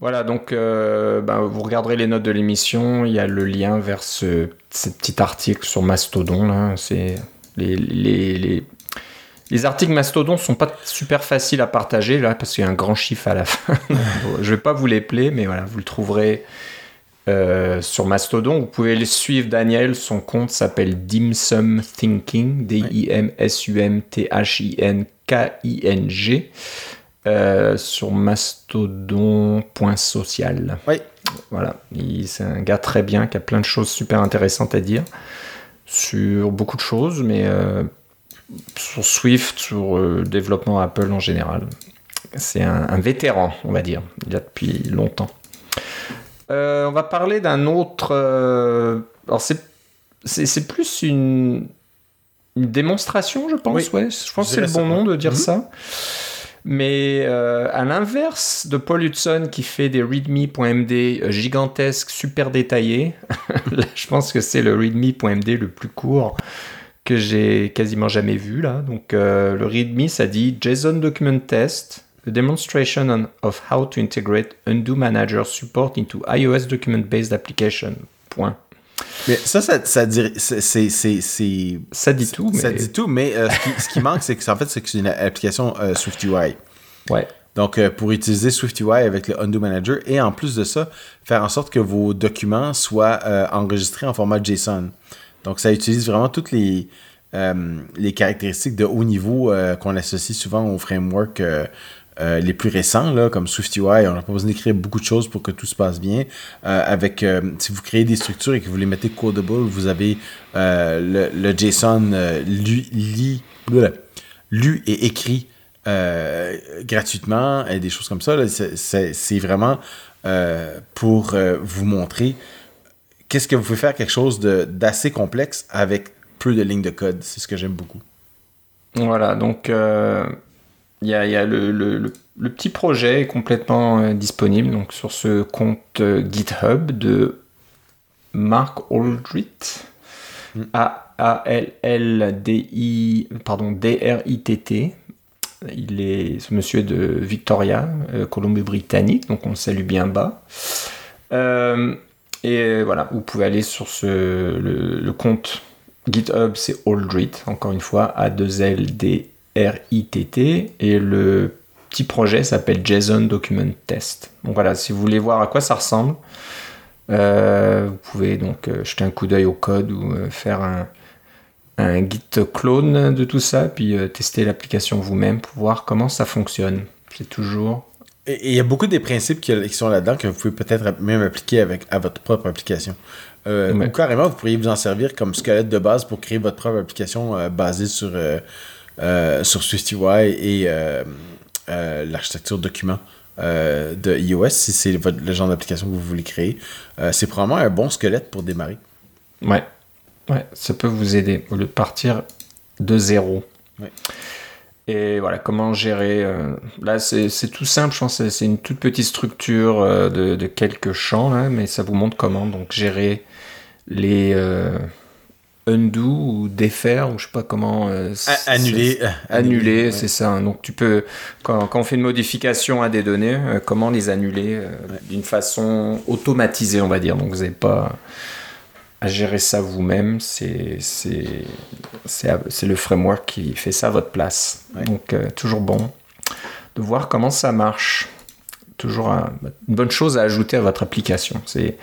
Voilà, donc ben, vous regarderez les notes de l'émission, il y a le lien vers ce, ce petit article sur Mastodon, là, c'est les, les, les, articles Mastodon sont pas super faciles à partager là parce qu'il y a un grand chiffre à la fin. [LAUGHS] je vais pas vous les plaire, mais voilà, vous le trouverez euh, sur Mastodon. Vous pouvez les suivre Daniel. Son compte s'appelle Dimsum Thinking, D-I-M-S-U-M-T-H-I-N-K-I-N-G. Euh, sur mastodon.social. Oui. Voilà, c'est un gars très bien qui a plein de choses super intéressantes à dire sur beaucoup de choses, mais euh, sur Swift, sur euh, le développement Apple en général. C'est un, vétéran, on va dire, il y a depuis longtemps. Euh, on va parler d'un autre. alors, c'est plus une, une, démonstration, je pense. Ouais, je pense que c'est le bon nom de dire mhm. ça. Mais euh, à l'inverse de Paul Hudson qui fait des readme.md euh, gigantesques, super détaillés, [LAUGHS] je pense que c'est le readme.md le plus court que j'ai quasiment jamais vu là. Donc euh, le readme ça dit JSON document test, a demonstration of how to integrate undo manager support into iOS document based application. Point. Mais ça, ça, ça dit, c'est, ça dit tout. Mais... Ça dit tout, mais euh, ce, qui, manque, c'est que en fait, c'est que c'est une application euh, SwiftUI. Ouais. Donc, euh, pour utiliser SwiftUI avec le Undo Manager et en plus de ça, faire en sorte que vos documents soient enregistrés en format JSON. Donc, ça utilise vraiment toutes les, les caractéristiques de haut niveau qu'on associe souvent au framework euh, les plus récents, là, comme SwiftUI, on n'a pas besoin d'écrire beaucoup de choses pour que tout se passe bien. Euh, avec, euh, si vous créez des structures et que vous les mettez codable, vous avez le, JSON lu, lu, et écrit gratuitement et des choses comme ça. C'est vraiment pour vous montrer qu'est-ce que vous pouvez faire quelque chose d'assez complexe avec peu de lignes de code. C'est ce que j'aime beaucoup. Voilà, donc il y a, le, petit projet complètement euh, disponible donc sur ce compte euh, GitHub de Mark Aldrit. Mm. A-L-L-D-I, pardon, D-R-I-T-T. Il est, ce monsieur est de Victoria, euh, Colombie-Britannique, donc on le salue bien bas. et voilà, vous pouvez aller sur ce, le, compte GitHub, c'est Aldrit, encore une fois, A-2-L-D R-I-T-T et le petit projet s'appelle JSON Document Test. Donc voilà, si vous voulez voir à quoi ça ressemble, euh, vous pouvez donc euh, jeter un coup d'œil au code ou euh, faire un, un, git clone de tout ça, puis tester l'application vous-même pour voir comment ça fonctionne. C'est toujours. Et il y a beaucoup des principes qui, sont là-dedans que vous pouvez peut-être même appliquer avec, à votre propre application. Ou carrément, vous pourriez vous en servir comme squelette de base pour créer votre propre application basée sur sur SwiftUI et euh, euh, l'architecture document de iOS, si c'est le genre d'application que vous voulez créer. c'est probablement un bon squelette pour démarrer. Ouais. Ouais, ça peut vous aider au lieu de partir de zéro. Et voilà, comment gérer. euh, là, c'est tout simple, je pense. que C'est une toute petite structure euh, de, de quelques champs, là, mais ça vous montre comment donc gérer les euh, undo ou défaire, ou je sais pas comment. euh, Annuler. euh, Annuler, ouais. c'est ça. hein. Donc tu peux, quand, quand on fait une modification à des données, euh, comment les annuler euh, d'une façon automatisée, on va dire. Donc vous n'avez pas à gérer ça vous-même. C'est c'est c'est à- c'est le framework qui fait ça à votre place. Ouais. Donc toujours bon de voir comment ça marche. Toujours un- une bonne chose à ajouter à votre application. C'est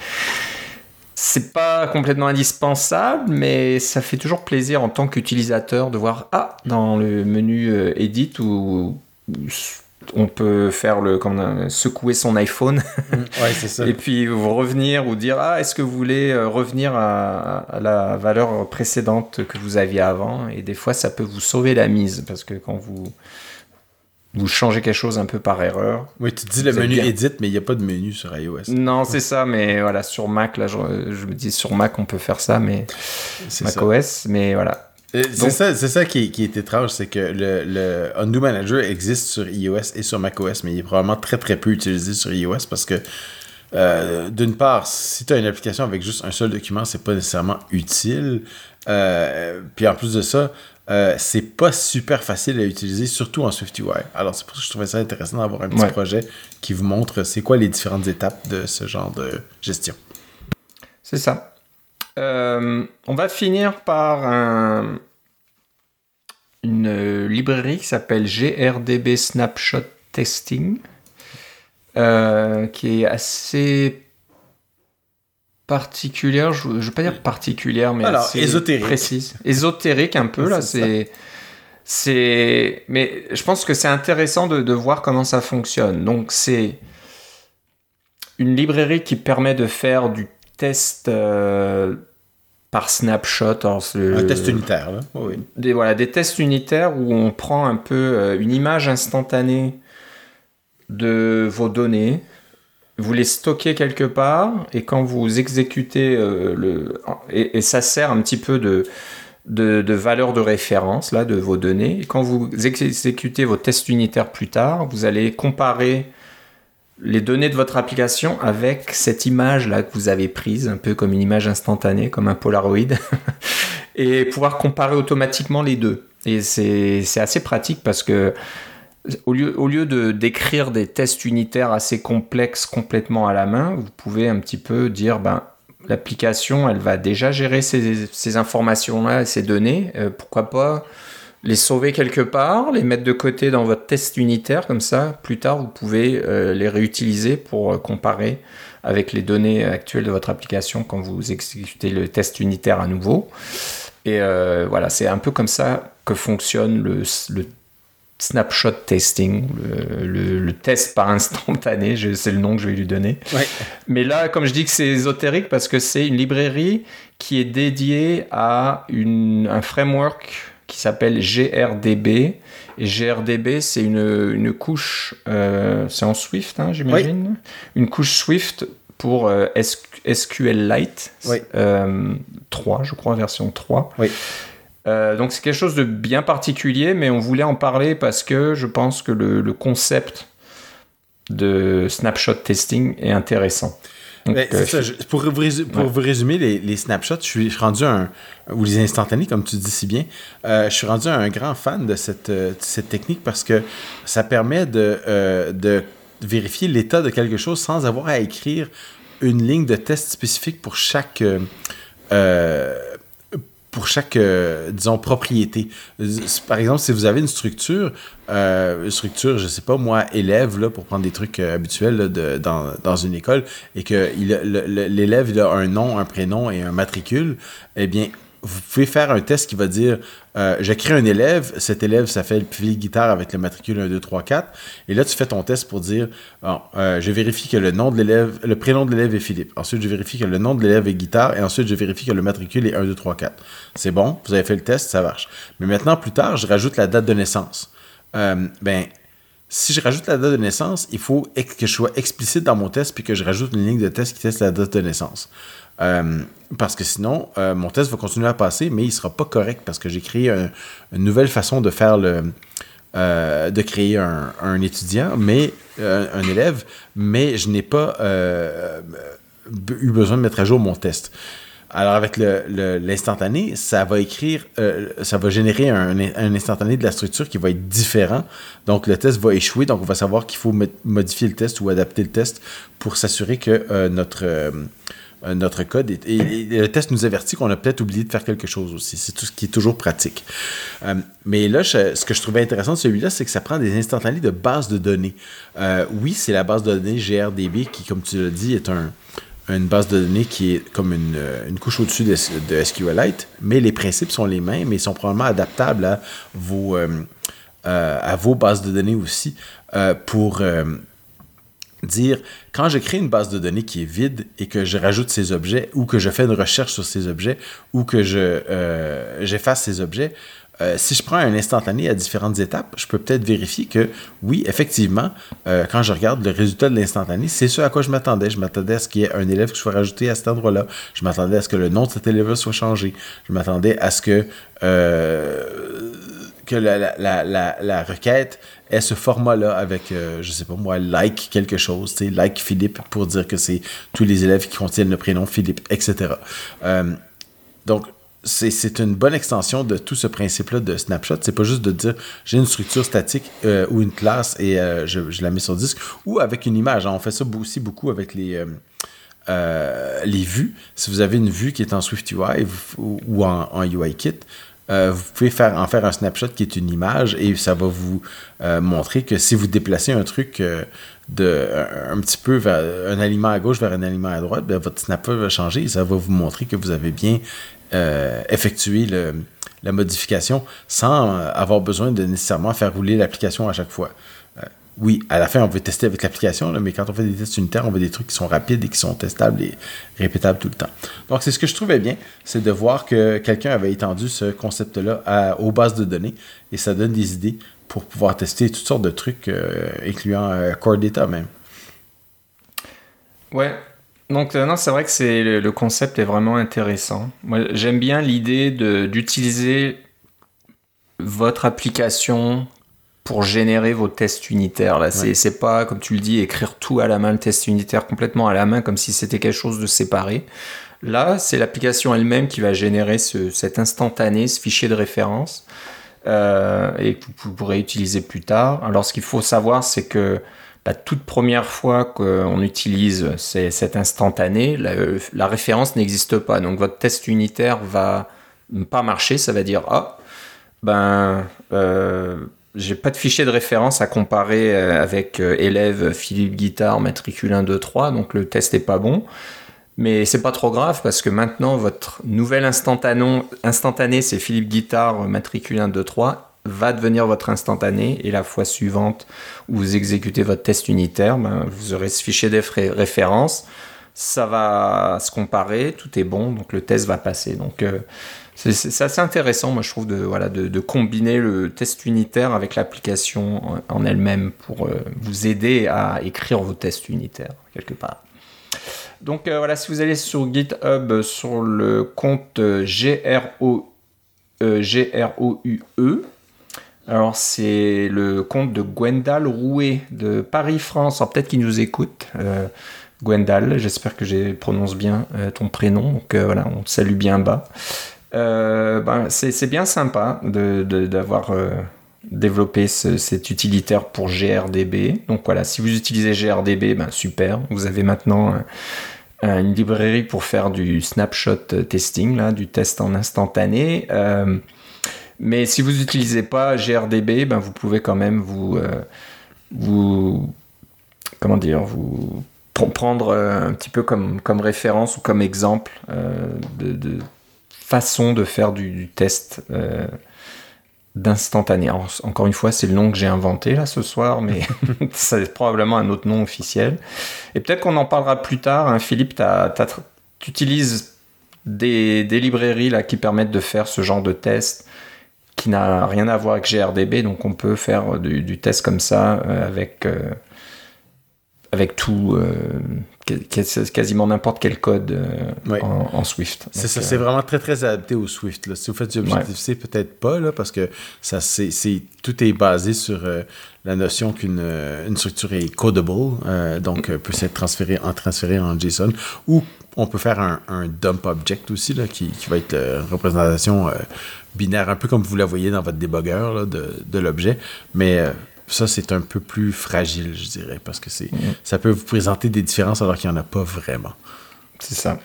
c'est pas complètement indispensable, mais ça fait toujours plaisir en tant qu'utilisateur de voir ah dans le menu euh, Edit où, où on peut faire le comment, on- secouer son iPhone Ouais, ça. [LAUGHS] et puis vous revenir ou dire ah est-ce que vous voulez euh, revenir à, à la valeur précédente que vous aviez avant? Et des fois ça peut vous sauver la mise parce que quand vous vous changez quelque chose un peu par erreur Oui, tu dis le menu bien. Edit, mais il n'y a pas de menu sur iOS. non c'est ça mais voilà sur Mac là je, je me dis sur Mac on peut faire ça mais C'est Mac ça. OS mais voilà C'est ça, c'est ça qui, est- qui est étrange, c'est que le, le Undo Manager existe sur iOS et sur macOS, mais il est probablement très très peu utilisé sur iOS parce que euh, d'une part, si tu as une application avec juste un seul document, c'est pas nécessairement utile. Euh, puis en plus de ça, euh, c'est pas super facile à utiliser, surtout en SwiftUI. Alors c'est pour ça que je trouvais ça intéressant d'avoir un petit Ouais. projet qui vous montre c'est quoi les différentes étapes de ce genre de gestion. C'est ça. Euh, on va finir par un- une librairie qui s'appelle GRDB Snapshot Testing, euh, qui est assez particulière. Je ne veux pas dire particulière, mais Alors, assez ésotérique. précise. Ésotérique un peu, [LAUGHS] là. C'est. C'est. Mais je pense que c'est intéressant de, de voir comment ça fonctionne. Donc c'est une librairie qui permet de faire du test euh, par snapshot. Alors, Un test unitaire. Oui, oui. des, voilà, des tests unitaires où on prend un peu euh, une image instantanée de vos données, vous les stockez quelque part, et quand vous exécutez euh, le... Et, ça sert un petit peu de, de, valeur de référence là, de vos données. Quand vous exécutez vos tests unitaires plus tard, vous allez comparer les données de votre application avec cette image là que vous avez prise, un peu comme une image instantanée, comme un Polaroid, [LAUGHS] et pouvoir comparer automatiquement les deux. Et c'est assez pratique parce que au lieu, de d'écrire des tests unitaires assez complexes complètement à la main, vous pouvez un petit peu dire ben l'application elle va déjà gérer ces, ces informations là, ces données. Euh, pourquoi pas les sauver quelque part, les mettre de côté dans votre test unitaire, comme ça, plus tard, vous pouvez euh, les réutiliser pour euh, comparer avec les données actuelles de votre application quand vous exécutez le test unitaire à nouveau. Et voilà, c'est un peu comme ça que fonctionne le, le snapshot testing, le, le- le test par instantané, c'est le nom que je vais lui donner. Ouais. Mais là, comme je dis que c'est ésotérique, parce que c'est une librairie qui est dédiée à une- un framework qui s'appelle GRDB. Et GRDB, c'est une, une couche, euh, c'est en Swift, hein, j'imagine, une couche Swift pour euh, SQLite Oui. euh, 3, je crois, version 3. Oui. Euh, donc c'est quelque chose de bien particulier, mais on voulait en parler parce que je pense que le, le concept de snapshot testing est intéressant. Donc, Ben, euh, c'est ça, je- pour vous, résu- pour Ouais. vous résumer les, les snapshots, je suis, je suis rendu un. ou les instantanés, comme tu dis si bien, euh, je suis rendu un grand fan de cette, de cette technique parce que ça permet de, de vérifier l'état de quelque chose sans avoir à écrire une ligne de test spécifique pour chaque. euh, pour chaque, euh, disons, propriété. Par exemple, si vous avez une structure, euh, une structure, je sais pas moi, élève, là, pour prendre des trucs euh, habituels là, de, dans, dans une école, et que l'élève a un nom, un prénom et un matricule, eh bien, vous pouvez faire un test qui va dire euh, je crée un élève, cet élève ça fait le pilier de guitare avec le matricule 1, 2, 3, 4, et là tu fais ton test pour dire euh, je vérifie que le nom de l'élève, le prénom de l'élève est Philippe, ensuite je vérifie que le nom de l'élève est guitare, et ensuite je vérifie que le matricule est 1, 2, 3, 4. C'est bon, vous avez fait le test, ça marche. Mais maintenant, plus tard, je rajoute la date de naissance. Euh, ben, si je rajoute la date de naissance, il faut que je sois explicite dans mon test puis que je rajoute une ligne de test qui teste la date de naissance. Euh, parce que sinon, euh, mon test va continuer à passer, mais il sera pas correct parce que j'ai créé un- une nouvelle façon de faire le, de créer un, étudiant, mais un élève, mais je n'ai pas eu besoin de mettre à jour mon test. Alors avec l'instantané, ça va écrire, euh, ça va générer un, instantané de la structure qui va être différent. Donc le test va échouer, donc on va savoir qu'il faut modifier le test ou adapter le test pour s'assurer que euh, notre euh, notre code et, le test nous avertit qu'on a peut-être oublié de faire quelque chose aussi. C'est tout ce qui est toujours pratique. mais là, ce que je trouvais intéressant de celui-là, c'est que ça prend des instantanés de base de données. oui, c'est la base de données GRDB qui, comme tu l'as dit, est un une base de données qui est comme une, euh, couche au-dessus de, SQLite, mais les principes sont les mêmes et sont probablement adaptables à vos, euh, euh, à vos bases de données aussi pour dire quand je crée une base de données qui est vide et que je rajoute ces objets ou que je fais une recherche sur ces objets ou que je j'efface ces objets, euh, si je prends un instantané à différentes étapes, je peux peut-être vérifier que oui, effectivement, euh, quand je regarde le résultat de l'instantané, c'est ce à quoi je m'attendais. Je m'attendais à ce qu'il y ait un élève qui soit rajouté à cet endroit-là. Je m'attendais à ce que le nom de cet élève soit changé. Je m'attendais à ce que, euh, que la, la, la, requête ait ce format-là avec, je sais pas moi, like quelque chose, like Philippe pour dire que c'est tous les élèves qui contiennent le prénom Philippe, etc. donc, c'est une bonne extension de tout ce principe-là de snapshot. C'est pas juste de dire j'ai une structure statique euh, ou une classe et euh, je, la mets sur disque ou avec une image. on fait ça aussi beaucoup avec les, euh, les vues. Si vous avez une vue qui est en SwiftUI ou en, en UIKit, vous pouvez en faire un snapshot qui est une image et ça va vous montrer que si vous déplacez un truc de un, petit peu vers un aliment à gauche vers un aliment à droite, ben, votre snapshot va changer et ça va vous montrer que vous avez bien euh, effectuer la modification sans euh, avoir besoin de nécessairement faire rouler l'application à chaque fois. Euh, oui, à la fin, on veut tester avec l'application, mais quand on fait des tests unitaires, on veut des trucs qui sont rapides et qui sont testables et répétables tout le temps. Donc, c'est ce que je trouvais bien, c'est de voir que quelqu'un avait étendu ce concept-là aux bases de données et ça donne des idées pour pouvoir tester toutes sortes de trucs, incluant Core Data même. Ouais, donc euh, non, c'est vrai que c'est le, concept est vraiment intéressant. Moi, j'aime bien l'idée d'utiliser votre application pour générer vos tests unitaires. Là, c'est pas comme tu le dis, écrire tout à la main, le test unitaire complètement à la main, comme si c'était quelque chose de séparé. Là, c'est l'application elle-même qui va générer ce, cet instantané, ce fichier de référence, euh, et que vous pourrez utiliser plus tard. Alors, ce qu'il faut savoir, c'est que la toute première fois qu'on utilise cet instantané, la, référence n'existe pas. Donc votre test unitaire va pas marcher. Ça va dire ah ben euh, j'ai pas de fichier de référence à comparer euh, avec euh, élève Philippe Guitare matricule 1 2 3 donc le test est pas bon. Mais c'est pas trop grave parce que maintenant votre nouvel instantané, c'est Philippe Guitare matricule 1 2 3 va devenir votre instantané et la fois suivante où vous exécutez votre test unitaire, ben, vous aurez ce fichier de référence, ça va se comparer, tout est bon, donc le test va passer. Donc euh, c'est assez intéressant, moi je trouve, de, combiner le test unitaire avec l'application en, elle-même pour euh, vous aider à écrire vos tests unitaires quelque part. Donc euh, voilà, si vous allez sur GitHub sur le compte GRO, GROUE, alors, c'est le compte de Gwendal Rouet de Paris-France. Alors, peut-être qu'il nous écoute. Euh, Gwendal, j'espère que je prononce bien euh, ton prénom. Donc, euh, voilà, on te salue bien bas. Ben, c'est bien sympa d'avoir développé cet utilitaire pour GRDB. Donc, voilà, si vous utilisez GRDB, ben, super. Vous avez maintenant une librairie pour faire du snapshot testing, là, du test en instantané. Mais si vous n'utilisez pas GRDB, ben vous pouvez quand même vous, euh, vous comment dire, vous prendre euh, un petit peu comme, comme référence ou comme exemple euh, de, façon de faire du, test d'instantané. Encore une fois, c'est le nom que j'ai inventé là ce soir, mais [LAUGHS] c'est probablement un autre nom officiel. Et peut-être qu'on en parlera plus tard. Hein. Philippe, tu utilises des, librairies là, qui permettent de faire ce genre de test qui n'a rien à voir avec GRDB, donc on peut faire du, test comme ça euh, avec, euh, avec tout, euh, quasiment n'importe quel code euh, en, Swift. C'est ça, c'est vraiment très très adapté au Swift. Là. Si vous faites du Objective-C, peut-être pas, là, parce que ça, c'est, tout est basé sur la notion qu'une une structure est codable, donc peut être transféré en, transféré en JSON, ou on peut faire un, dump object aussi, là, qui, va être une représentation binaire, un peu comme vous la voyez dans votre débogueur de, de l'objet, mais ça, c'est un peu plus fragile, je dirais, parce que c'est, mm. ça peut vous présenter des différences alors qu'il n'y en a pas vraiment. C'est ça.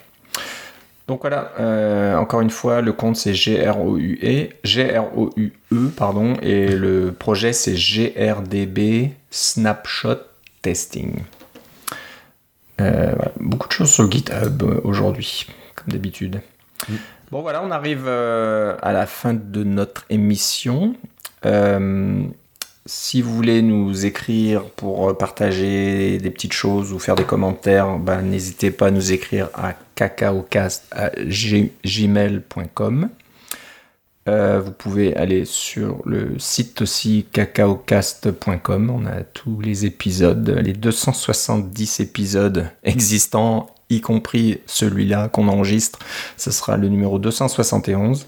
Donc voilà, euh, encore une fois, le compte c'est G-R-O-U-E, G-R-O-U-E, pardon, et le projet c'est GRDB Snapshot Testing. Euh, beaucoup de choses sur GitHub aujourd'hui, comme d'habitude. Bon voilà, on arrive euh, à la fin de notre émission. Si vous voulez nous écrire pour euh, partager des petites choses ou faire des commentaires, ben, n'hésitez pas à nous écrire à cacaocast.gmail.com. Euh, vous pouvez aller sur le site aussi cacaocast.com. On a tous les épisodes, les 270 épisodes existants, y compris celui-là qu'on enregistre. Ce sera le numéro 271.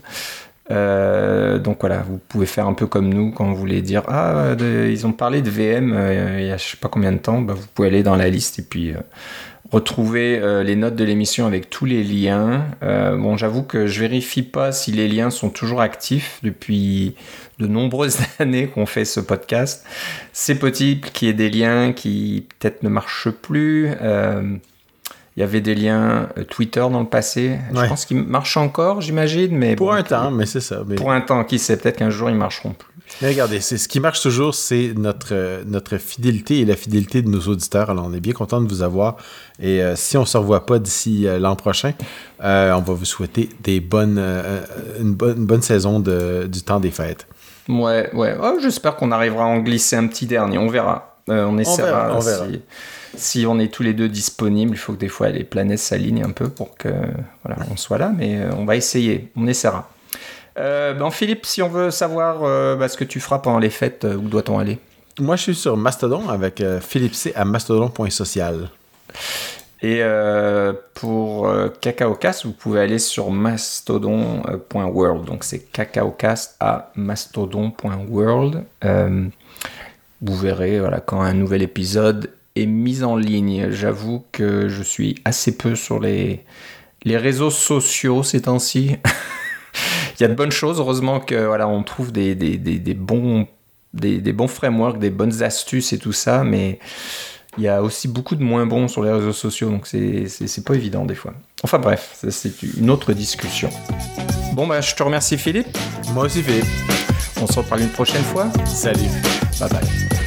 Euh, donc voilà, vous pouvez faire un peu comme nous quand vous voulez dire ah ils ont parlé de VM euh, il y a je sais pas combien de temps, bah, vous pouvez aller dans la liste et puis euh, retrouver les notes de l'émission avec tous les liens. bon, j'avoue que je vérifie pas si les liens sont toujours actifs depuis de nombreuses [LAUGHS] années qu'on fait ce podcast. C'est possible qu'il y ait des liens qui peut-être ne marchent plus. Il y avait des liens euh, Twitter dans le passé. Je pense qu'ils marchent encore, j'imagine. mais Pour un temps, mais c'est ça. Pour un temps, qui sait, peut-être qu'un jour ils marcheront plus. Mais regardez, c'est, ce qui marche toujours, c'est notre, euh, notre fidélité et la fidélité de nos auditeurs. Alors, on est bien content de vous avoir. Et euh, si on ne se revoit pas d'ici l'an prochain, on va vous souhaiter des bonnes, une, bonne, bonne saison de, du temps des fêtes. Ouais, ouais. Oh, j'espère qu'on arrivera à en glisser un petit dernier. On verra. on essaiera. On verra, on verra si on est tous les deux disponibles, il faut que des fois les planètes s'alignent un peu pour que voilà, on soit là, mais euh, on va essayer, on essaiera. Euh, ben Philippe, si on veut savoir euh, bah, ce que tu feras pendant les fêtes, où doit-on aller? Moi, je suis sur Mastodon avec Philippe C à mastodon.social. Et pour CacaoCast, vous pouvez aller sur mastodon.world. Donc c'est CacaoCast à mastodon.world. vous verrez voilà, quand un nouvel épisode mise en ligne. J'avoue que je suis assez peu sur les, les réseaux sociaux ces temps-ci. [LAUGHS] Il y a de bonnes choses, heureusement que voilà, on trouve des, des, des, bons, des, bons frameworks, des bonnes astuces et tout ça, mais il y a aussi beaucoup de moins bons sur les réseaux sociaux, donc c'est pas évident des fois. Enfin bref, c'est une autre discussion. Bon, bah, je te remercie Philippe. Moi aussi Philippe. On se reparle une prochaine fois. Salut. Bye bye.